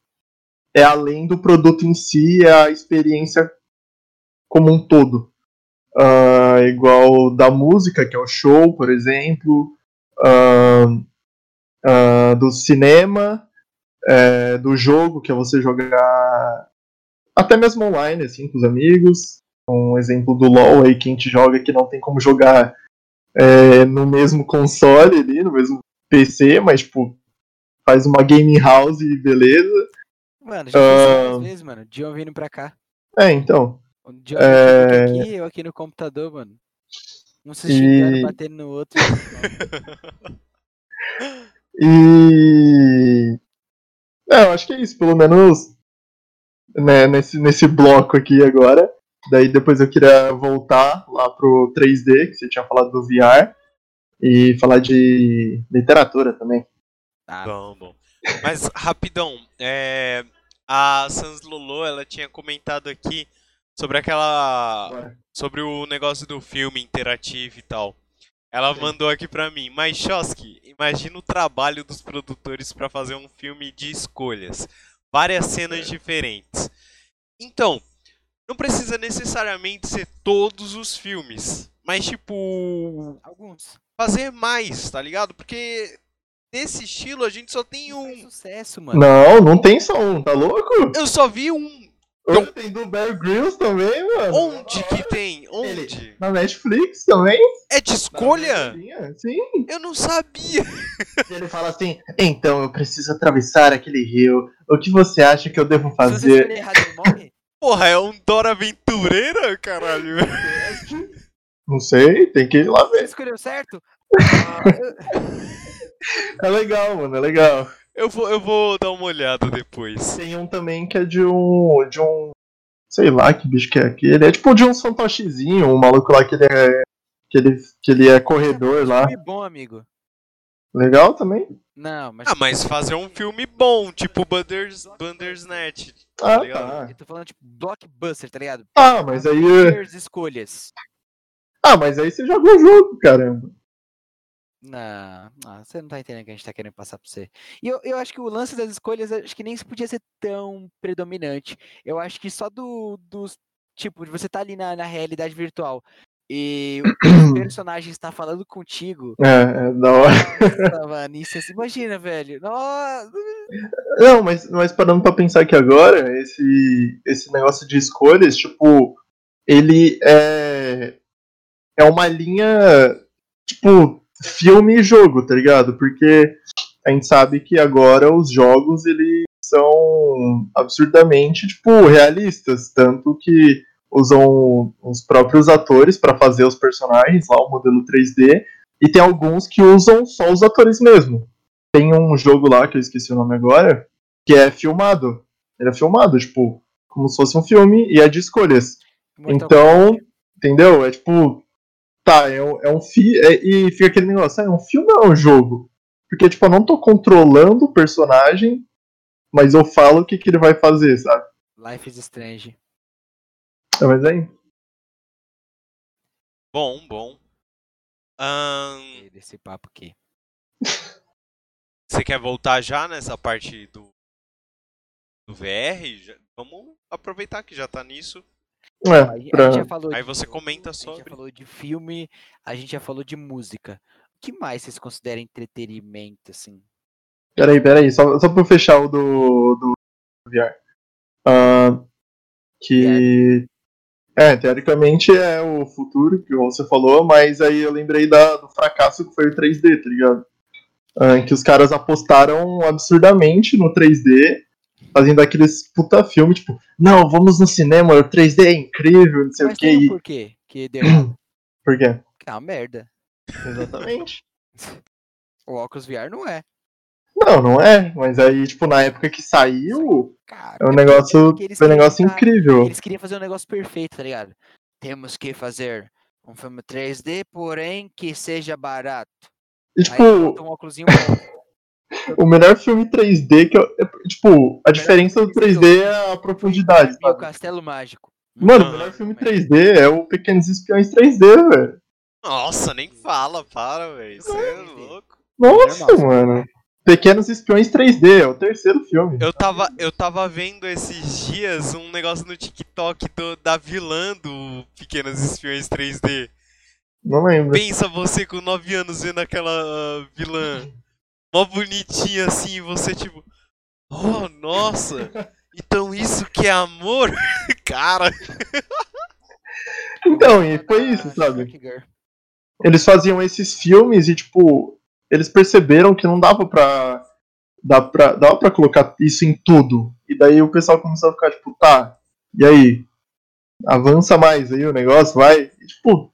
é além do produto em si, é a experiência como um todo. Ah, igual da música, que é o show, por exemplo, ah, ah, do cinema, é, do jogo, que é você jogar até mesmo online, assim, com os amigos. Um exemplo do LoL aí, que a gente joga que não tem como jogar é, no mesmo console ali, no mesmo PC, mas, tipo, faz uma gaming house e beleza. Mano, já várias vezes, mano. Dion vindo pra cá. É, então. O Dion É. aqui, eu aqui no computador, mano. Um se E- xingando, batendo no outro. E. É, eu acho que é isso, pelo menos né, nesse, nesse bloco aqui agora. Daí depois eu queria voltar lá pro 3D, que você tinha falado do VR, e falar de literatura também. Ah, Bom, bom. Mas, rapidão, é, a Sans Lolo, ela tinha comentado aqui sobre aquela. sobre o negócio do filme interativo e tal. Ela mandou aqui pra mim, mas Chosky, imagina o trabalho dos produtores pra fazer um filme de escolhas. Várias cenas diferentes. Então, não precisa necessariamente ser todos os filmes. Mas, tipo, alguns. fazer mais, tá ligado? Porque nesse estilo a gente só tem Faz um. sucesso, mano. Não, não tem só um, tá louco? Eu só vi um. Hoje tem do Bear Grylls também, mano. Onde que tem? Onde? Na Netflix também. É de escolha? Sim. Eu não sabia. Ele fala assim: então eu preciso atravessar aquele rio. O que você acha que eu devo Se você fazer? errado, ele morre? Porra, é um Dora Aventureira, caralho. Não sei, tem que ir lá Você ver. escolheu certo? Ah, eu- É legal, mano, é legal. Eu vou, eu vou dar uma olhada depois. Tem um também que é de um. de um. Sei lá que bicho que é aquele. É tipo de um fantochezinho, um maluco lá que ele é. que ele, que ele é corredor lá. Filme bom, amigo. Legal também? Não, mas. Ah, mas fazer um filme bom, tipo Banders, Bandersnatch. Ah, ligado? tá. Eu tô falando tipo blockbuster, tá ligado? Ah, mas aí. Avengers escolhas. Ah, mas aí você joga o jogo, caramba. Não, não, você não tá entendendo o que a gente tá querendo passar pra você. E eu, eu acho que o lance das escolhas, acho que nem isso podia ser tão predominante. Eu acho que só do, dos. Tipo, de você tá ali na, na realidade virtual e o personagem está falando contigo. É, é da hora. Nossa, mano, isso assim, imagina, velho. Nossa. Não, mas, mas parando pra pensar aqui agora, esse, esse negócio de escolhas, tipo, ele é. É uma linha, tipo, filme e jogo, tá ligado? Porque a gente sabe que agora os jogos, eles são absurdamente, tipo, realistas. Tanto que usam os próprios atores pra fazer os personagens, lá o modelo 3D, e tem alguns que usam só os atores mesmo. Tem um jogo lá, que eu esqueci o nome agora, que é filmado. Ele é filmado, tipo, como se fosse um filme e é de escolhas. Mortal Então, Kombat. entendeu? É tipo, tá, é um, é um fi é- e fica aquele negócio, ah, é um filme ou é um jogo? Porque, tipo, eu não tô controlando o personagem, mas eu falo o que, que ele vai fazer, sabe? Life is Strange. É, mas aí, Bom, bom. Ahn, Desse papo aqui. você quer voltar já nessa parte do, do VR? Já- vamos aproveitar que já tá nisso. A É, pra... gente já falou Aí você comenta A gente sobre. já falou de filme, a gente já falou de música. O que mais vocês consideram entretenimento, assim? Peraí, peraí, só, só pra eu fechar o do, do VR. Ah, que. É, teoricamente é o futuro, que você falou, mas aí eu lembrei da, do fracasso que foi o 3D, tá ligado? Ah, que os caras apostaram absurdamente no 3D, fazendo aqueles puta filme, tipo, não, vamos no cinema, o 3D é incrível, não sei Mas o que. E... porquê que deu. Por quê? É uma merda. Exatamente. O óculos VR não é. Não, não é, mas aí, tipo, na época que saiu, Cara, é um porque- negócio, foi um negócio incrível. Eles queriam fazer um negócio perfeito, tá ligado? Temos que fazer um filme 3D, porém que seja barato. E, Aí tipo, bota um óculos bom. o melhor filme 3D que eu. é, tipo, a diferença do 3D é a profundidade, o? Castelo Mágico. Mano, o Ah, melhor filme mas- 3D é o Pequenos Espiões 3D, velho. Nossa, nem fala, para, velho. Você é Não. louco. Nossa, mano. Pequenos Espiões 3D, é o terceiro filme. Eu tava, eu tava vendo esses dias um negócio no TikTok do- da vilã do Pequenos Espiões 3D. Não lembro. Pensa você com 9 anos vendo aquela ah, vilã mó bonitinha assim, e você tipo, oh, nossa, então isso que é amor? Cara, Então, e foi isso, sabe? Eles faziam esses filmes e, tipo, eles perceberam que não dava pra. Dá pra, dava pra colocar isso em tudo. E daí o pessoal começou a ficar, tipo, tá, e aí? Avança mais aí o negócio, vai. E, tipo,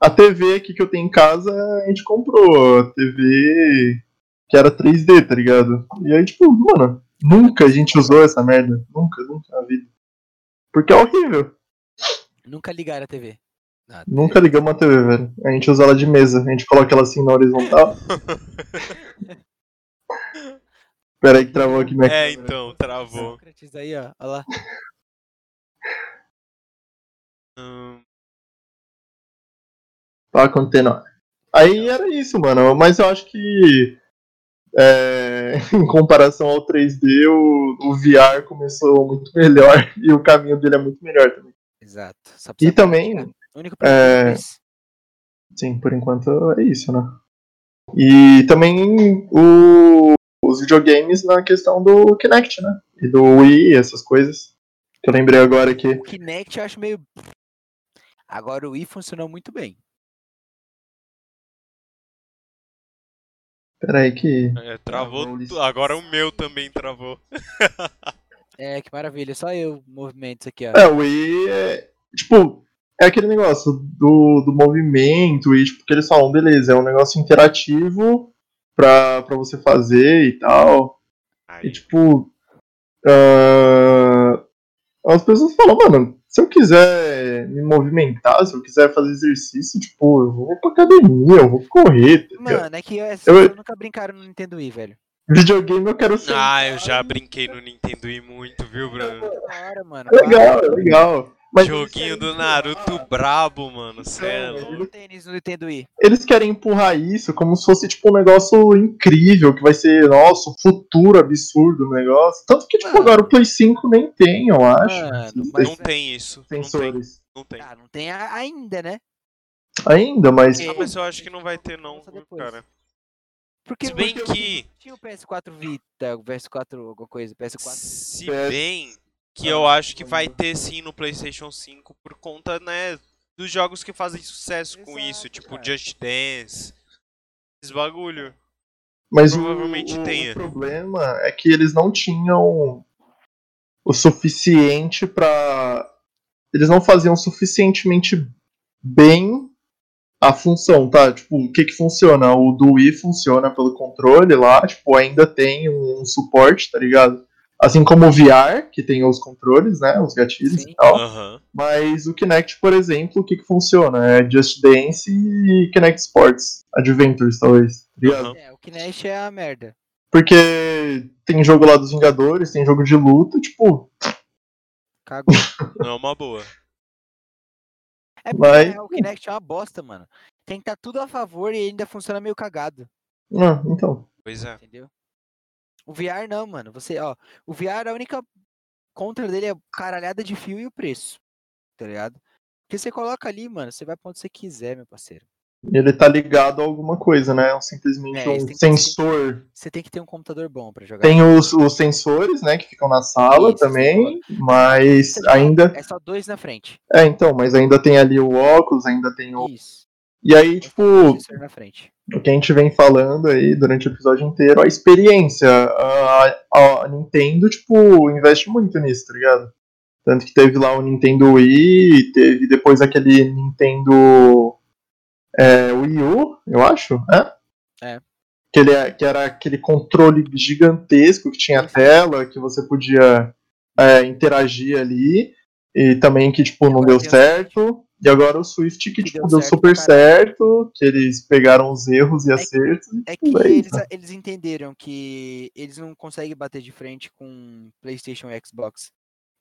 a TV aqui que eu tenho em casa, a gente comprou. A TV que era 3D, tá ligado? E aí, tipo, mano, nunca a gente usou essa merda. Nunca, nunca na vida. Porque é horrível. Nunca ligaram a TV. Ah, Nunca ligamos a TV, velho. A gente usa ela de mesa. A gente coloca ela assim na horizontal. Pera aí que travou aqui minha é câmera. então, travou. Sócrates aí, ó. Olha lá. Hum, Tá. Aí era isso, mano. Mas eu acho que. É, em comparação ao 3D, o, o VR começou muito melhor. E o caminho dele é muito melhor também. Exato. E também. único é, é. Sim, por enquanto é isso, né? E também o- os videogames na questão do Kinect, né? E do Wii, essas coisas. Que eu lembrei agora aqui. O Kinect eu acho meio. Agora o Wii funcionou muito bem. Pera aí que. é, travou. Agora o meu também travou. É, que maravilha. Só eu movimento aqui, ó. É, o Wii é. Tipo, é aquele negócio do, do movimento e, tipo, que eles falam, beleza, é um negócio interativo pra, pra você fazer e tal. E, Aí, tipo. ah, as pessoas falam, mano, se eu quiser me movimentar, se eu quiser fazer exercício, tipo, eu vou pra academia, eu vou correr. tá? Mano, é que essas Eu- pessoas nunca brincaram no Nintendo Wii, velho. Videogame eu quero ser. Ah, eu já brinquei no Nintendo Wii muito, viu, Bruno? É legal, é legal. Mas Joguinho do Naruto brabo, mano. Cê é Então, louco. Para. tênis no Nintendo Wii. eles querem empurrar isso como se fosse tipo um negócio incrível, que vai ser, nossa, um futuro absurdo no negócio. Tanto que, tipo, Mano. agora o Play 5 nem tem, eu acho. Mas- Não tem isso. Não tem. sensores. Não tem. Ah, não tem ainda, né? Ainda, mas. Ah, mas eu acho que não vai ter não, cara. Porque Se bem que- Tinha o PS4 Vita, o PS4 alguma coisa, PS4. Se bem que eu acho que vai ter sim no PlayStation 5 por conta, né, dos jogos que fazem sucesso com isso, Exato, tipo cara. Just Dance. Esses bagulho. Mas o, Provavelmente o- tenha. o problema é que eles não tinham o suficiente pra. Eles não faziam suficientemente bem a função, tá? Tipo, o que que funciona? O do Wii funciona pelo controle lá, tipo, ainda tem um suporte, tá ligado? Assim como o VR, que tem os controles, né? Os gatilhos Sim. e tal. Aham. Mas o Kinect, por exemplo, o que que funciona? É Just Dance e Kinect Sports. Adventures, talvez. tá? Aham. É, o Kinect é a merda. Porque tem jogo lá dos Vingadores, tem jogo de luta, tipo, Cagou. Não é uma boa. É porque Mas- o Kinect é uma bosta, mano. Tem que estar tudo a favor e ainda funciona meio cagado, Ah, então. Pois é. entendeu? O VR não, mano. Você, ó, o VR, a única contra dele é caralhada de fio e o preço, tá ligado? Porque você coloca ali, mano, você vai pra onde você quiser, meu parceiro. Ele tá ligado a alguma coisa, né? É simplesmente É, um que- sensor. Você tem que ter um computador bom pra jogar. Tem os, os sensores, né, que ficam na sala Isso, também, mas ainda. É só dois na frente. É, então, mas ainda tem ali o óculos, ainda tem o. Isso. E aí, tipo, só dois na frente. O que a gente vem falando aí durante o episódio inteiro, a experiência. A, a Nintendo, tipo, investe muito nisso, tá ligado? Tanto que teve lá o Nintendo Wii, teve depois aquele Nintendo é, Wii U, eu acho, é? É. Que, ele, é- que era aquele controle gigantesco que tinha tela, que você podia é, interagir ali, e também que, tipo, não deu certo. E agora o Swift, que, Que tipo, deu deu certo super certo, que eles pegaram os erros e É- acertos. É tudo que aí, eles, tá? eles entenderam que eles não conseguem bater de frente com PlayStation e Xbox.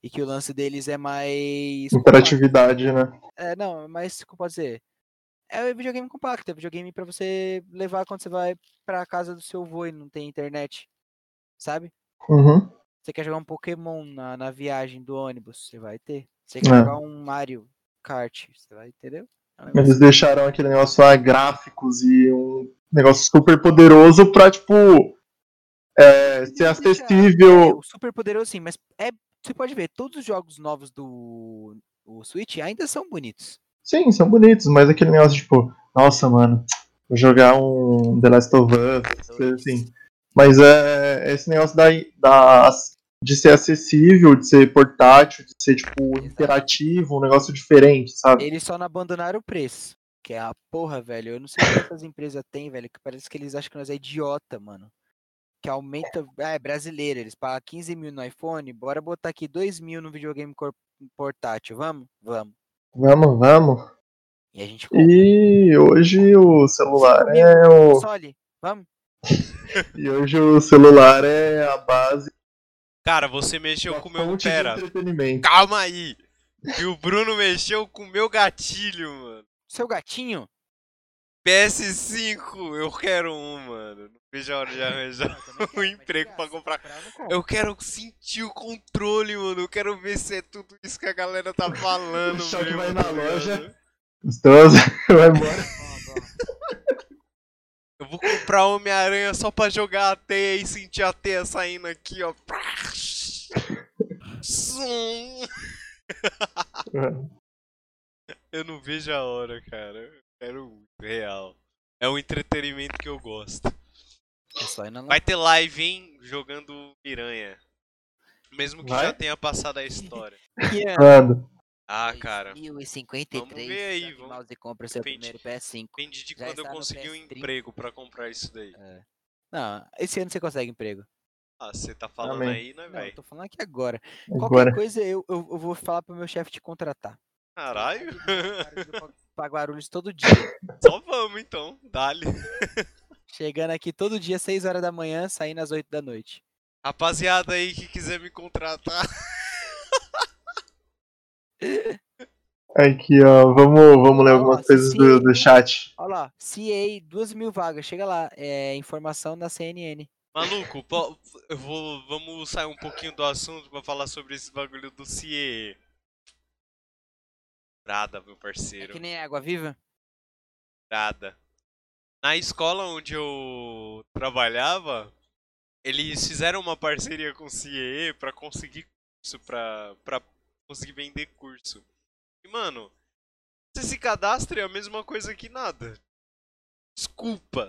E que o lance deles é mais. compacto. Interatividade, né? É, não, mas como pode dizer? É videogame compacto, é videogame pra você levar quando você vai pra casa do seu avô e não tem internet. Sabe? Uhum. Você quer jogar um Pokémon na, na viagem do ônibus, você vai ter. Você quer É. jogar um Mario Kart, você vai, entendeu? É negócio Eles deixaram aquele negócio lá, gráficos e um negócio super poderoso pra, tipo, é, ser É, acessível. o super poderoso sim, mas é, você pode ver, todos os jogos novos do o Switch ainda são bonitos. Sim, são bonitos, mas aquele negócio, tipo, nossa, mano, vou jogar um The Last of Us, assim. Mas é esse negócio da, da, de ser acessível, de ser portátil, de ser, tipo, interativo, um negócio diferente, sabe? Eles só não abandonaram o preço. Que é a porra, velho. Eu não sei o que essas empresas têm, velho. Que parece que eles acham que nós é idiota, mano. Que aumenta. Ah, é brasileiro. Eles pagam 15 mil no iPhone. Bora botar aqui 2 mil no videogame portátil. Vamos? Vamos. Vamos, vamos. E a gente compra. E hoje o celular é o. console. Vamos? E hoje o celular é a base Cara, você mexeu com o meu. Pera, calma aí. E o Bruno mexeu com o meu gatilho, mano. Seu gatinho? PS5, eu quero um, mano. Não vejo a hora de arranjar um emprego pra comprar. Eu quero sentir o controle, mano. Eu quero ver se é tudo isso que a galera tá falando. O choque mesmo, vai na loja. Gostoso, vai embora. Eu vou comprar Homem-Aranha só pra jogar a teia e sentir a teia saindo aqui, ó. Zum. Eu não vejo a hora, cara. Eu quero muito, real. É um entretenimento que eu gosto. Vai ter live, hein? Jogando Piranha. Mesmo que já Vai? tenha passado a história. Mano, Ah, cara. 1053. Vamos ver aí, vamos- mouse compra seu Depende. primeiro PS5. Depende de Já quando eu conseguir um PS30. emprego pra comprar isso daí. Não, esse ano você consegue emprego. Ah, você tá falando Amém. aí, né, Não, eu velho? tô falando aqui agora. Qualquer agora. coisa eu, eu, eu vou falar pro meu chefe te contratar. Caralho. Pra Guarulhos todo dia. Só vamos então, dale. Chegando aqui todo dia, 6 horas da manhã, saindo às 8 da noite. Rapaziada aí que quiser me contratar. Aqui, ó, vamos, vamos ler algumas coisas do, do chat. Olha lá, CA, 2 mil vagas, chega lá. É informação da CNN. Maluco, eu vou, vamos sair um pouquinho do assunto pra falar sobre esse bagulho do CIE. Nada, meu É parceiro. que nem água viva? Nada. Na escola onde eu trabalhava, eles fizeram uma parceria com o CIE pra conseguir curso, pra, pra conseguir vender curso. E, mano, você se cadastra é a mesma coisa que nada. Desculpa.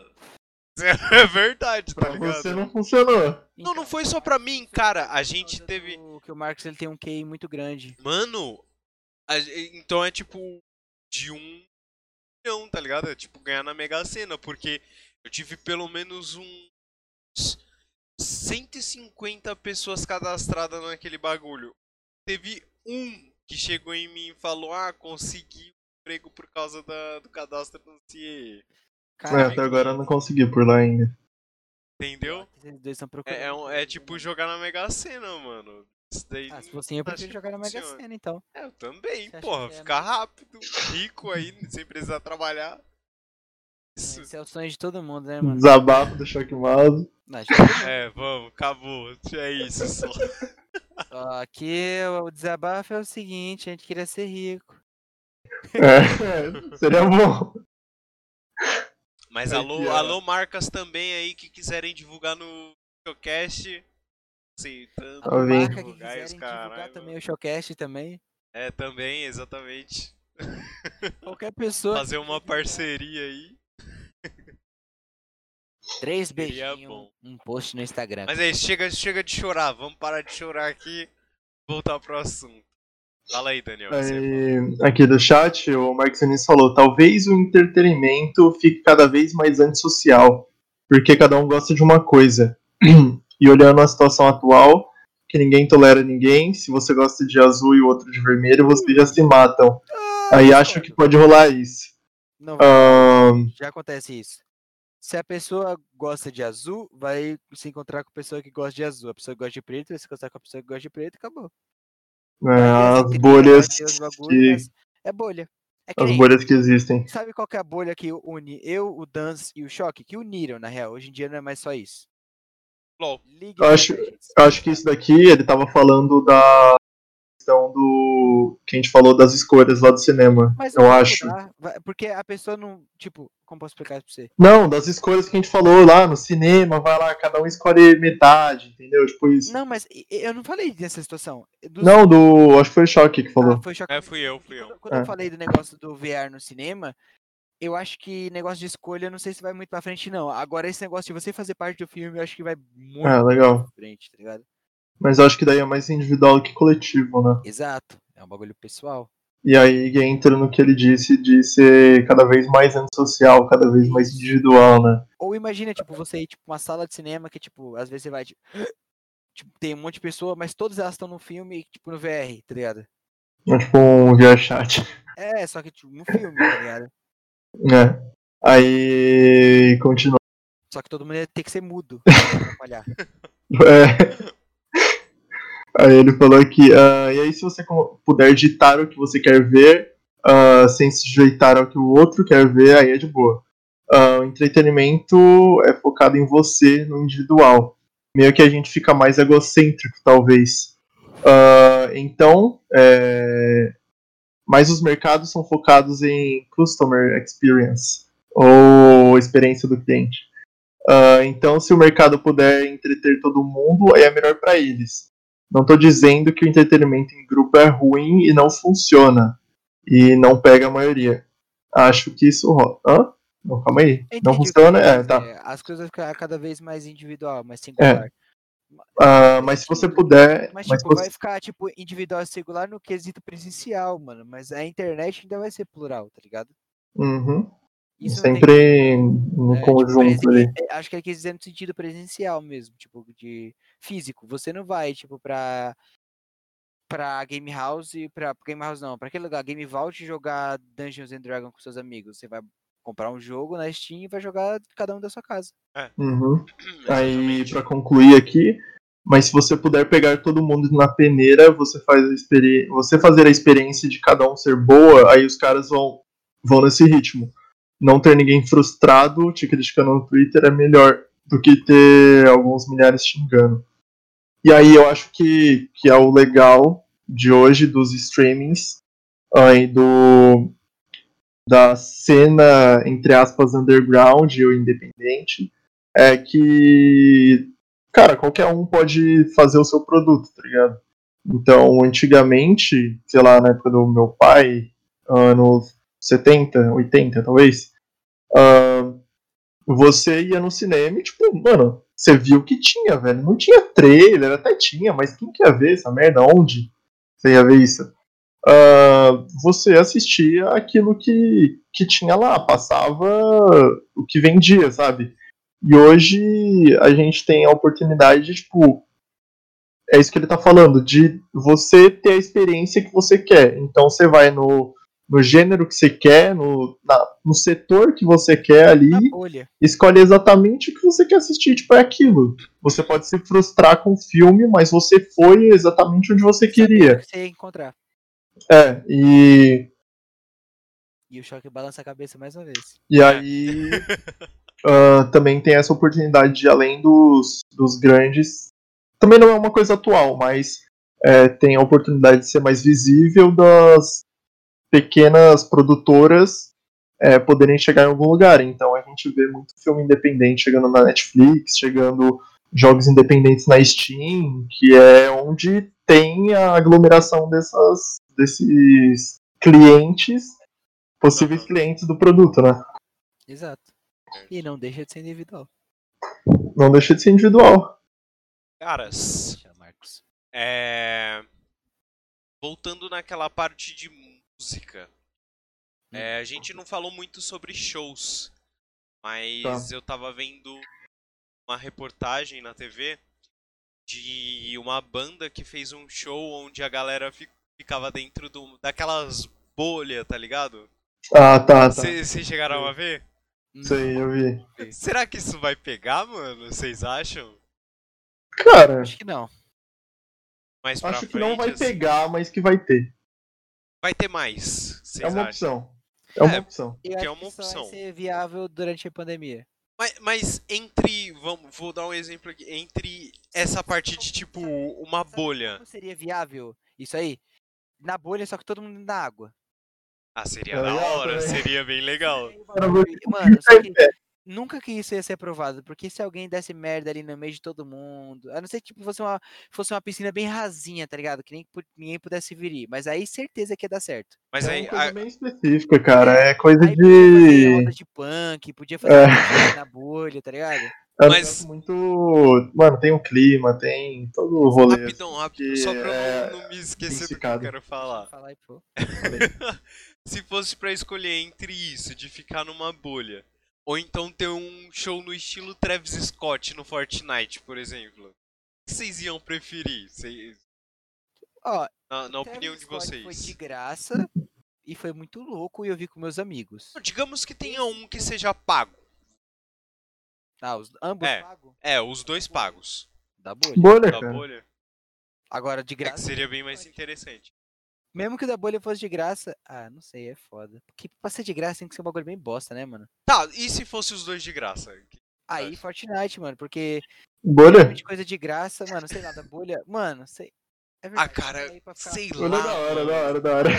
É verdade, tá Pra ligado? você não funcionou. Não, não foi só pra mim, cara. A gente teve. Que o Marcos ele tem um QI muito grande. Mano, a então é tipo de um milhão, tá ligado? É tipo ganhar na Mega Sena, porque eu tive pelo menos uns 150 pessoas cadastradas naquele bagulho. Teve um que chegou em mim e falou: Ah, consegui um emprego por causa da- do cadastro do CIE. É, Cara, até agora eu não consegui por lá ainda. Entendeu? Esses dois estão procurando. É, é um- é tipo jogar na Mega Sena, mano. Isso daí. Ah, se fosse eu, prefiro jogar na Mega. Sena, então. É, eu também, porra. é Ficar rápido, rico aí, sem precisar trabalhar. Isso. Esse é o sonho de todo mundo, né, mano? Desabafo do Choque Mouse. É, vamos, acabou. É isso só. Aqui o desabafo é o seguinte, a gente queria ser rico. É, seria bom. Mas Ai, alô, que alô, marcas também aí que quiserem divulgar no Showcast. A vendo? marca que divulgar quiserem divulgar caralho, também o Showcast também. É, também, exatamente. Qualquer pessoa. Fazer uma parceria aí. Três beijinhos, bom. um post no Instagram. Mas aí, chega, chega de chorar. Vamos parar de chorar aqui. Voltar pro assunto. Fala aí, Daniel. Aí, aqui do chat, o Marcos Nunes falou: talvez o entretenimento fique cada vez mais antissocial, porque cada um gosta de uma coisa. e olhando a situação atual, que ninguém tolera ninguém, se você gosta de azul e o outro de vermelho, vocês já se matam. Ah, Aí acho que pode rolar isso. Não já acontece isso. Se a pessoa gosta de azul, vai se encontrar com a pessoa que gosta de azul. A pessoa que gosta de preto vai se encontrar com a pessoa que gosta de preto e acabou. é, as cria, bolhas que, É bolha. É que as nem- bolhas que existem. Sabe qual que é a bolha que une eu, o Dance e o Choque? Que uniram, na real. Hoje em dia não é mais só isso. LOL. Of acho- acho que isso daqui, ele tava falando da questão do. que a gente falou das escolhas lá do cinema. Mas eu acho. mudar, porque a pessoa não. Tipo, como posso explicar isso pra você? Não, das escolhas que a gente falou lá no cinema, vai lá, cada um escolhe metade, entendeu? Tipo isso. Não, mas eu não falei dessa situação. Dos- Não, do. Acho que foi o Choque que falou. Ah, foi choque. É, fui eu, fui eu. Quando, quando É. eu falei do negócio do VR no cinema, eu acho que negócio de escolha, eu não sei se vai muito pra frente, não. Agora, esse negócio de você fazer parte do filme, eu acho que vai muito É, legal. pra frente, tá ligado? Mas eu acho que daí é mais individual que coletivo, né? Exato. É um bagulho pessoal. E aí entra no que ele disse de ser cada vez mais antissocial, cada vez mais individual, né? Ou imagina, tipo, você ir, tipo, uma sala de cinema que, tipo, às vezes você vai, tipo, tipo, tem um monte de pessoa, mas todas elas estão no filme, tipo, no VR, tá ligado? É tipo um VR chat. É, só que, tipo, no filme, tá ligado? né? Aí continua. Só que todo mundo ia ter que ser mudo pra não atrapalhar. É. Aí ele falou aqui, ah, e aí se você puder ditar o que você quer ver, ah, sem se sujeitar ao que o outro quer ver, aí é de boa. Ah, o entretenimento é focado em você, no individual. Meio que a gente fica mais egocêntrico, talvez. Então, é, mas os mercados são focados em customer experience, ou experiência do cliente. Então, se o mercado puder entreter todo mundo, aí é melhor para eles. Não estou dizendo que o entretenimento em grupo é ruim e não funciona. E não pega a maioria. Acho que isso rola. Hã? Não, calma aí. Não entendi o que funciona? É, tá. As coisas ficam cada vez mais individual, mais singular. Ah, mas se você puder. Mas, Mas, tipo, você- vai ficar, tipo, individual e singular no quesito presencial, mano. Mas a internet ainda vai ser plural, tá ligado? Uhum. Isso não tem Sempre no É, tipo, conjunto presen- ali. é, Acho que ele quis dizer no sentido presencial mesmo, tipo, de físico. Você não vai, tipo, pra, pra Game House, e pra Game House não, pra aquele lugar, Game Vault jogar Dungeons and Dragons com seus amigos. Você vai comprar um jogo na Steam e vai jogar cada um da sua casa. Uhum. Aí, para concluir aqui, mas se você puder pegar todo mundo na peneira, você faz a experi você fazer a experiência de cada um ser boa, aí os caras vão vão nesse ritmo. Não ter ninguém frustrado te criticando no Twitter é melhor do que ter alguns milhares xingando. E aí eu acho que, que é o legal de hoje dos streamings aí do da cena entre aspas underground ou independente é que, cara, qualquer um pode fazer o seu produto, tá ligado? Então, antigamente, sei lá, na época do meu pai, anos 70, 80 talvez, ah, você ia no cinema e, tipo, mano, você viu o que tinha, velho. Não tinha trailer, até tinha, mas quem que ia ver essa merda? Onde você ia ver isso? Ah, você assistia aquilo que, que tinha lá, passava o que vendia, sabe? E hoje a gente tem a oportunidade de, tipo, é isso que ele tá falando, de você ter a experiência que você quer. Então você vai no, no gênero que você quer, no, na- no setor que você quer ali, escolhe exatamente o que você quer assistir, tipo, é aquilo. Você pode se frustrar com o filme, mas você foi exatamente onde você queria. Que você ia encontrar. É, e, E o choque balança a cabeça mais uma vez. e aí ah, também tem essa oportunidade de, além dos, dos grandes, também não é uma coisa atual, mas é, tem a oportunidade de ser mais visível das pequenas produtoras é, poderem chegar em algum lugar. Então a gente vê muito filme independente chegando na Netflix, chegando jogos independentes na Steam, que é onde tem a aglomeração dessas, desses clientes, possíveis Aham. clientes do produto, né? Exato. E não deixa de ser individual. Não deixa de ser individual. Caras, é... Voltando naquela parte de música. Hum. É, a gente não falou muito sobre shows, mas Tá. eu tava vendo uma reportagem na TV de uma banda que fez um show onde a galera fi- ficava dentro do, daquelas bolhas, tá ligado? Ah, tá, tá. Vocês chegaram a ver? Sei, eu vi. Será que isso vai pegar, mano? Vocês acham? Cara, Acho que não. Mais acho que não vai frente, assim, pegar, mas que vai ter. Vai ter mais, É uma acham? opção. É uma É. opção. Eu Que é uma opção. vai ser viável durante a pandemia. Mas, mas entre, vamos, vou dar um exemplo aqui, entre essa parte de tipo uma bolha. como seria viável isso aí? Na bolha, só que todo mundo na água. Ah, seria É da legal hora, também. seria bem legal. Mano, só que nunca que isso ia ser aprovado, porque se alguém desse merda ali no meio de todo mundo, a não ser que tipo, fosse, uma, fosse uma piscina bem rasinha, tá ligado? Que nem ninguém pudesse vir, mas aí certeza que ia dar certo. Mas é aí, uma coisa a- bem específica, cara. É coisa Aí podia fazer de. roda de punk, podia fazer É. na bolha, tá ligado? É Mas- muito. Mano, tem um clima, tem todo o rolê. rapidão, rapidão, que só pra eu é não, me esquecer do que eu quero falar. Fala aí, pô. Se fosse pra escolher entre isso, de ficar numa bolha, ou então ter um show no estilo Travis Scott no Fortnite, por exemplo, o que vocês iam preferir? Cês- Ó, na na opinião de Scott Foi vocês. de graça e foi muito louco e eu vi com meus amigos. Digamos que tenha um que seja pago. Ah, os, ambos É. pagos É, os dois pagos. da bolha. Bolha, Da bolha. Agora, de É que graça. seria bem mais interessante. Mesmo que o da bolha fosse de graça. Ah, não sei, é foda. Porque pra ser de graça tem que ser um bagulho bem bosta, né, mano? Tá, e se fosse os dois de graça? Aí. Fortnite, mano, porque Bolha? de coisa de graça, mano, sei lá, da bolha. Mano, sei. É Ah, verdade, cara, pra ficar- sei lá. é da hora, da hora, da hora.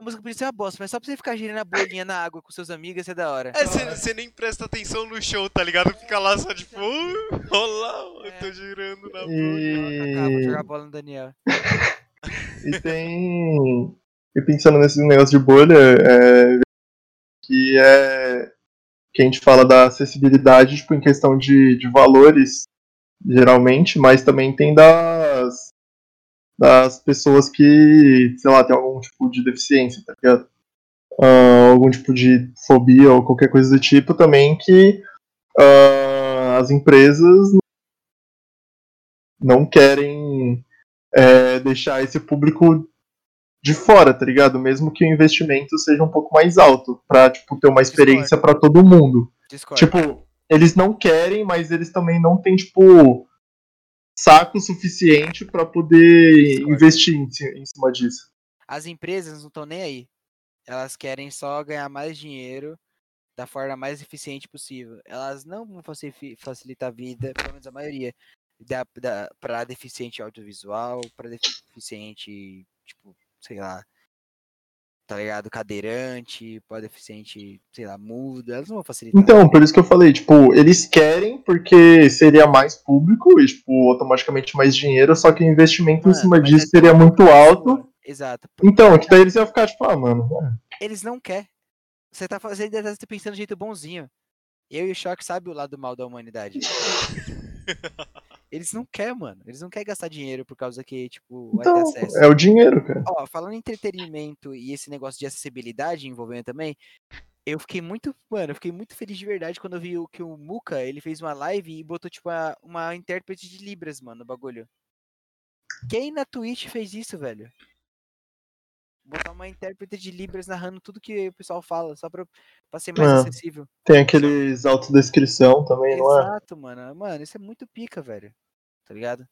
A música podia ser uma bosta, mas só pra você ficar girando a bolinha na água com seus amigos ser da hora. É, você nem presta atenção no show, tá ligado? Fica lá só tipo, "Uh, olá, eu tô girando na vou E, jogar bola no Daniel. E tem. E pensando nesse negócio de bolha, é, que é. Que a gente fala da acessibilidade, tipo, em questão de, de valores, geralmente, mas também tem das. Das pessoas que, sei lá, tem algum tipo de deficiência, tá ligado? Ah, algum tipo de fobia ou qualquer coisa do tipo também que ah, as empresas não querem é, deixar esse público de fora, tá ligado? Mesmo que o investimento seja um pouco mais alto, pra tipo, ter uma experiência pra todo mundo. Discord. Tipo, eles não querem, mas eles também não têm, tipo, saco suficiente pra poder Discord. investir em, em cima disso. As empresas não estão nem aí. Elas querem só ganhar mais dinheiro da forma mais eficiente possível. Elas não vão facil- facilitar a vida, pelo menos a maioria, da, da, para deficiente audiovisual, para deficiente, tipo, sei lá, tá ligado? Cadeirante, para deficiente, sei lá, mudo. Elas não vão facilitar. Então, por isso que eu falei, tipo, eles querem porque seria mais público e, tipo, automaticamente mais dinheiro, só que o investimento em Mano, cima mas disso é seria muito alto. Exato. Então, que daí eles iam ficar, tipo, ah, mano, Eles não querem. Você tá fazendo, ainda tá pensando de jeito bonzinho. Eu e o Choque sabe o lado mal da humanidade. Eles não querem, mano. Eles não querem gastar dinheiro por causa que, tipo, vai ter então, acesso. é o dinheiro, cara. Ó, falando em entretenimento e esse negócio de acessibilidade envolvendo também, eu fiquei muito, mano, eu fiquei muito feliz de verdade quando eu vi o, que o Muka, ele fez uma live e botou, tipo, a- uma intérprete de Libras, mano, no bagulho. Quem na Twitch fez isso, velho? Botar uma intérprete de Libras narrando tudo que o pessoal fala, só pra, pra ser mais É. acessível. Tem aqueles autodescrição também, não é? Exato, mano. Mano, isso é muito pica, velho. Tá ligado?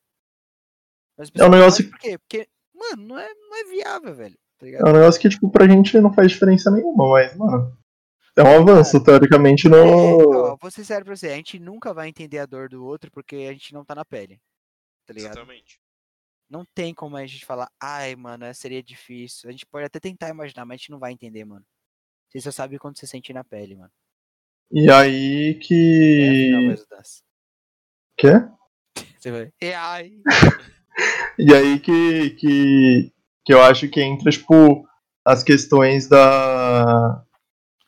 Mas o É um pessoal não negócio por quê? Porque, mano, não é, não é viável, velho. Tá É um negócio que, tipo, pra gente não faz diferença nenhuma, mas, mano. É um avanço, teoricamente, É, no. ó, vou ser sério pra você, a gente nunca vai entender a dor do outro porque a gente não tá na pele. Tá ligado? Exatamente. Não tem como a gente falar, ai, mano, essa seria difícil. A gente pode até tentar imaginar, mas a gente não vai entender, mano. Você só sabe quando você sente na pele, mano. E aí É que. dança. Quê? Você vai. E ai. E aí que, que, que eu acho que entra, tipo, as questões da,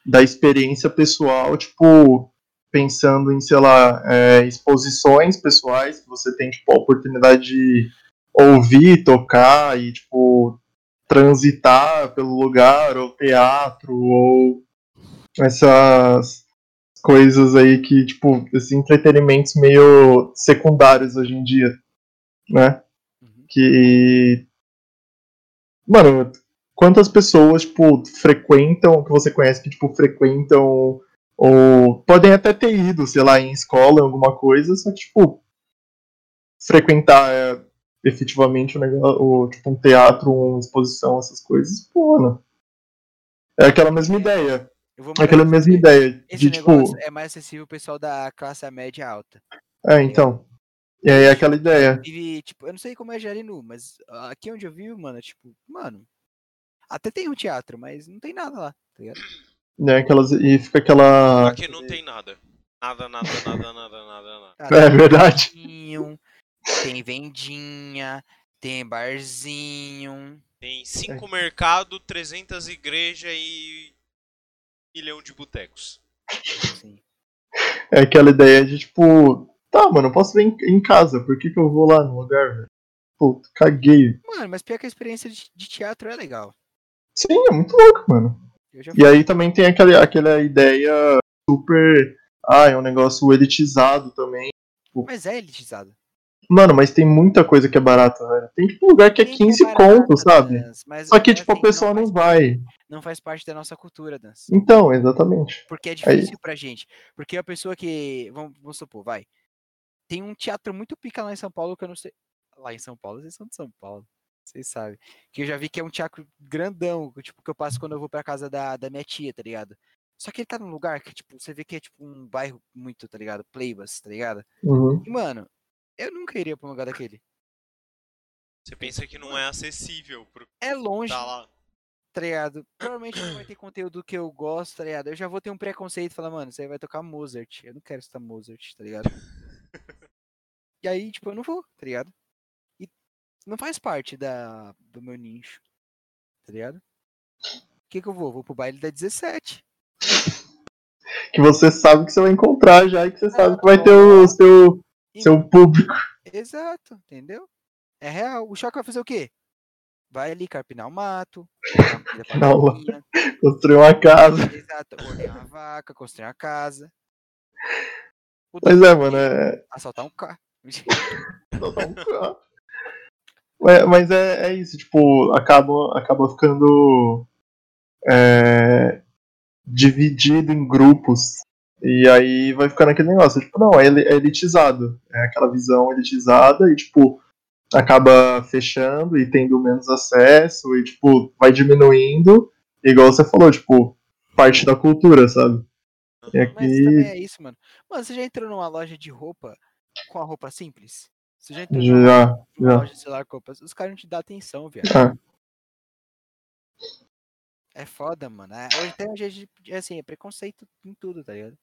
da experiência pessoal, tipo, pensando em, sei lá, é, exposições pessoais que você tem, tipo, a oportunidade de ouvir, tocar e, tipo, transitar pelo lugar, ou teatro, ou essas coisas aí que, tipo, esses entretenimentos meio secundários hoje em dia, né? Uhum. que. Mano, quantas pessoas, tipo, frequentam, que você conhece que, tipo, frequentam, ou podem até ter ido, sei lá, em escola, em alguma coisa, só que, tipo, frequentar é, efetivamente o negócio, o, tipo, um teatro, uma exposição, essas coisas, pô, mano. É aquela mesma ideia. Eu vou É aquela mesma ideia. Esse De, tipo. é mais acessível ao pessoal da classe média alta. É, então. E aí é aquela ideia. Vive, tipo, eu não sei como é Jarinu, mas aqui onde eu vivo, mano, é tipo, mano. Até tem um teatro, mas não tem nada lá, tá ligado? Né, aquelas, e fica aquela. Aqui não tem nada. Nada, nada, nada, nada, nada, nada. É verdade. Tem vendinha, tem barzinho. Tem cinco mercados, 300 igrejas e milhão de botecos. Assim. É aquela ideia de tipo, tá, mano, eu posso ver em, em casa, por que, que eu vou lá no lugar, velho? Pô, caguei. Mano, mas pior que a experiência de, de teatro é legal. Sim, é muito louco, mano. E aí também tem aquela, aquela ideia super. Ah, é um negócio elitizado também. Mas é elitizado. Mano, mas tem muita coisa que é barata, velho. Tem tipo lugar que é Tem 15 barata, conto, sabe? Mas Só que, é tipo, a assim, pessoa não faz vai. parte- Não faz parte da nossa cultura, Dans. Então, exatamente. Porque é difícil pra gente. Porque a pessoa que. Vamos, vamos supor, vai. Tem um teatro muito pica lá em São Paulo que eu não sei. Lá em São Paulo, vocês são de São Paulo. Vocês sabem. Que eu já vi que é um teatro grandão. que, Tipo, que eu passo quando eu vou pra casa da, da minha tia, tá ligado? Só que ele tá num lugar que, tipo, você vê que é tipo um bairro muito, tá ligado? Playbus, tá ligado? Uhum. E, mano, eu nunca iria pra um lugar daquele. Você pensa que não é acessível pro É longe, tá lá. tá ligado? Provavelmente não vai ter conteúdo que eu gosto, tá ligado? Eu já vou ter um preconceito e falar, mano, você vai tocar Mozart. Eu não quero escutar Mozart, tá ligado? e aí, tipo, eu não vou, tá ligado? E não faz parte da, do meu nicho, tá ligado? O que que eu vou? Vou pro baile da 17. Que você sabe que você vai encontrar já e que você sabe Ah, que vai ter o seu, seu público. Exato, entendeu? É real. O choque vai fazer o quê? Vai ali carpinar o mato, Construir uma casa. exato, ordenhar uma vaca, construir uma casa. O Mas é, mano, é. Assaltar um carro. Mas, mas é, é isso, tipo, acaba, acaba ficando é, dividido em grupos. E aí vai ficando aquele negócio, tipo, não, é é elitizado. É aquela visão elitizada e, tipo, acaba fechando e tendo menos acesso e, tipo, vai diminuindo. Igual você falou, tipo, parte da cultura, sabe? E Mas também aqui é isso, mano. Mano, você já entrou numa loja de roupa com a roupa simples? Você já entrou numa, já, numa já. loja de celular com roupas? Os caras não te dão atenção, viado. Ah, É foda, mano. É, hoje tem um jeito de, assim, é preconceito em tudo, tá ligado?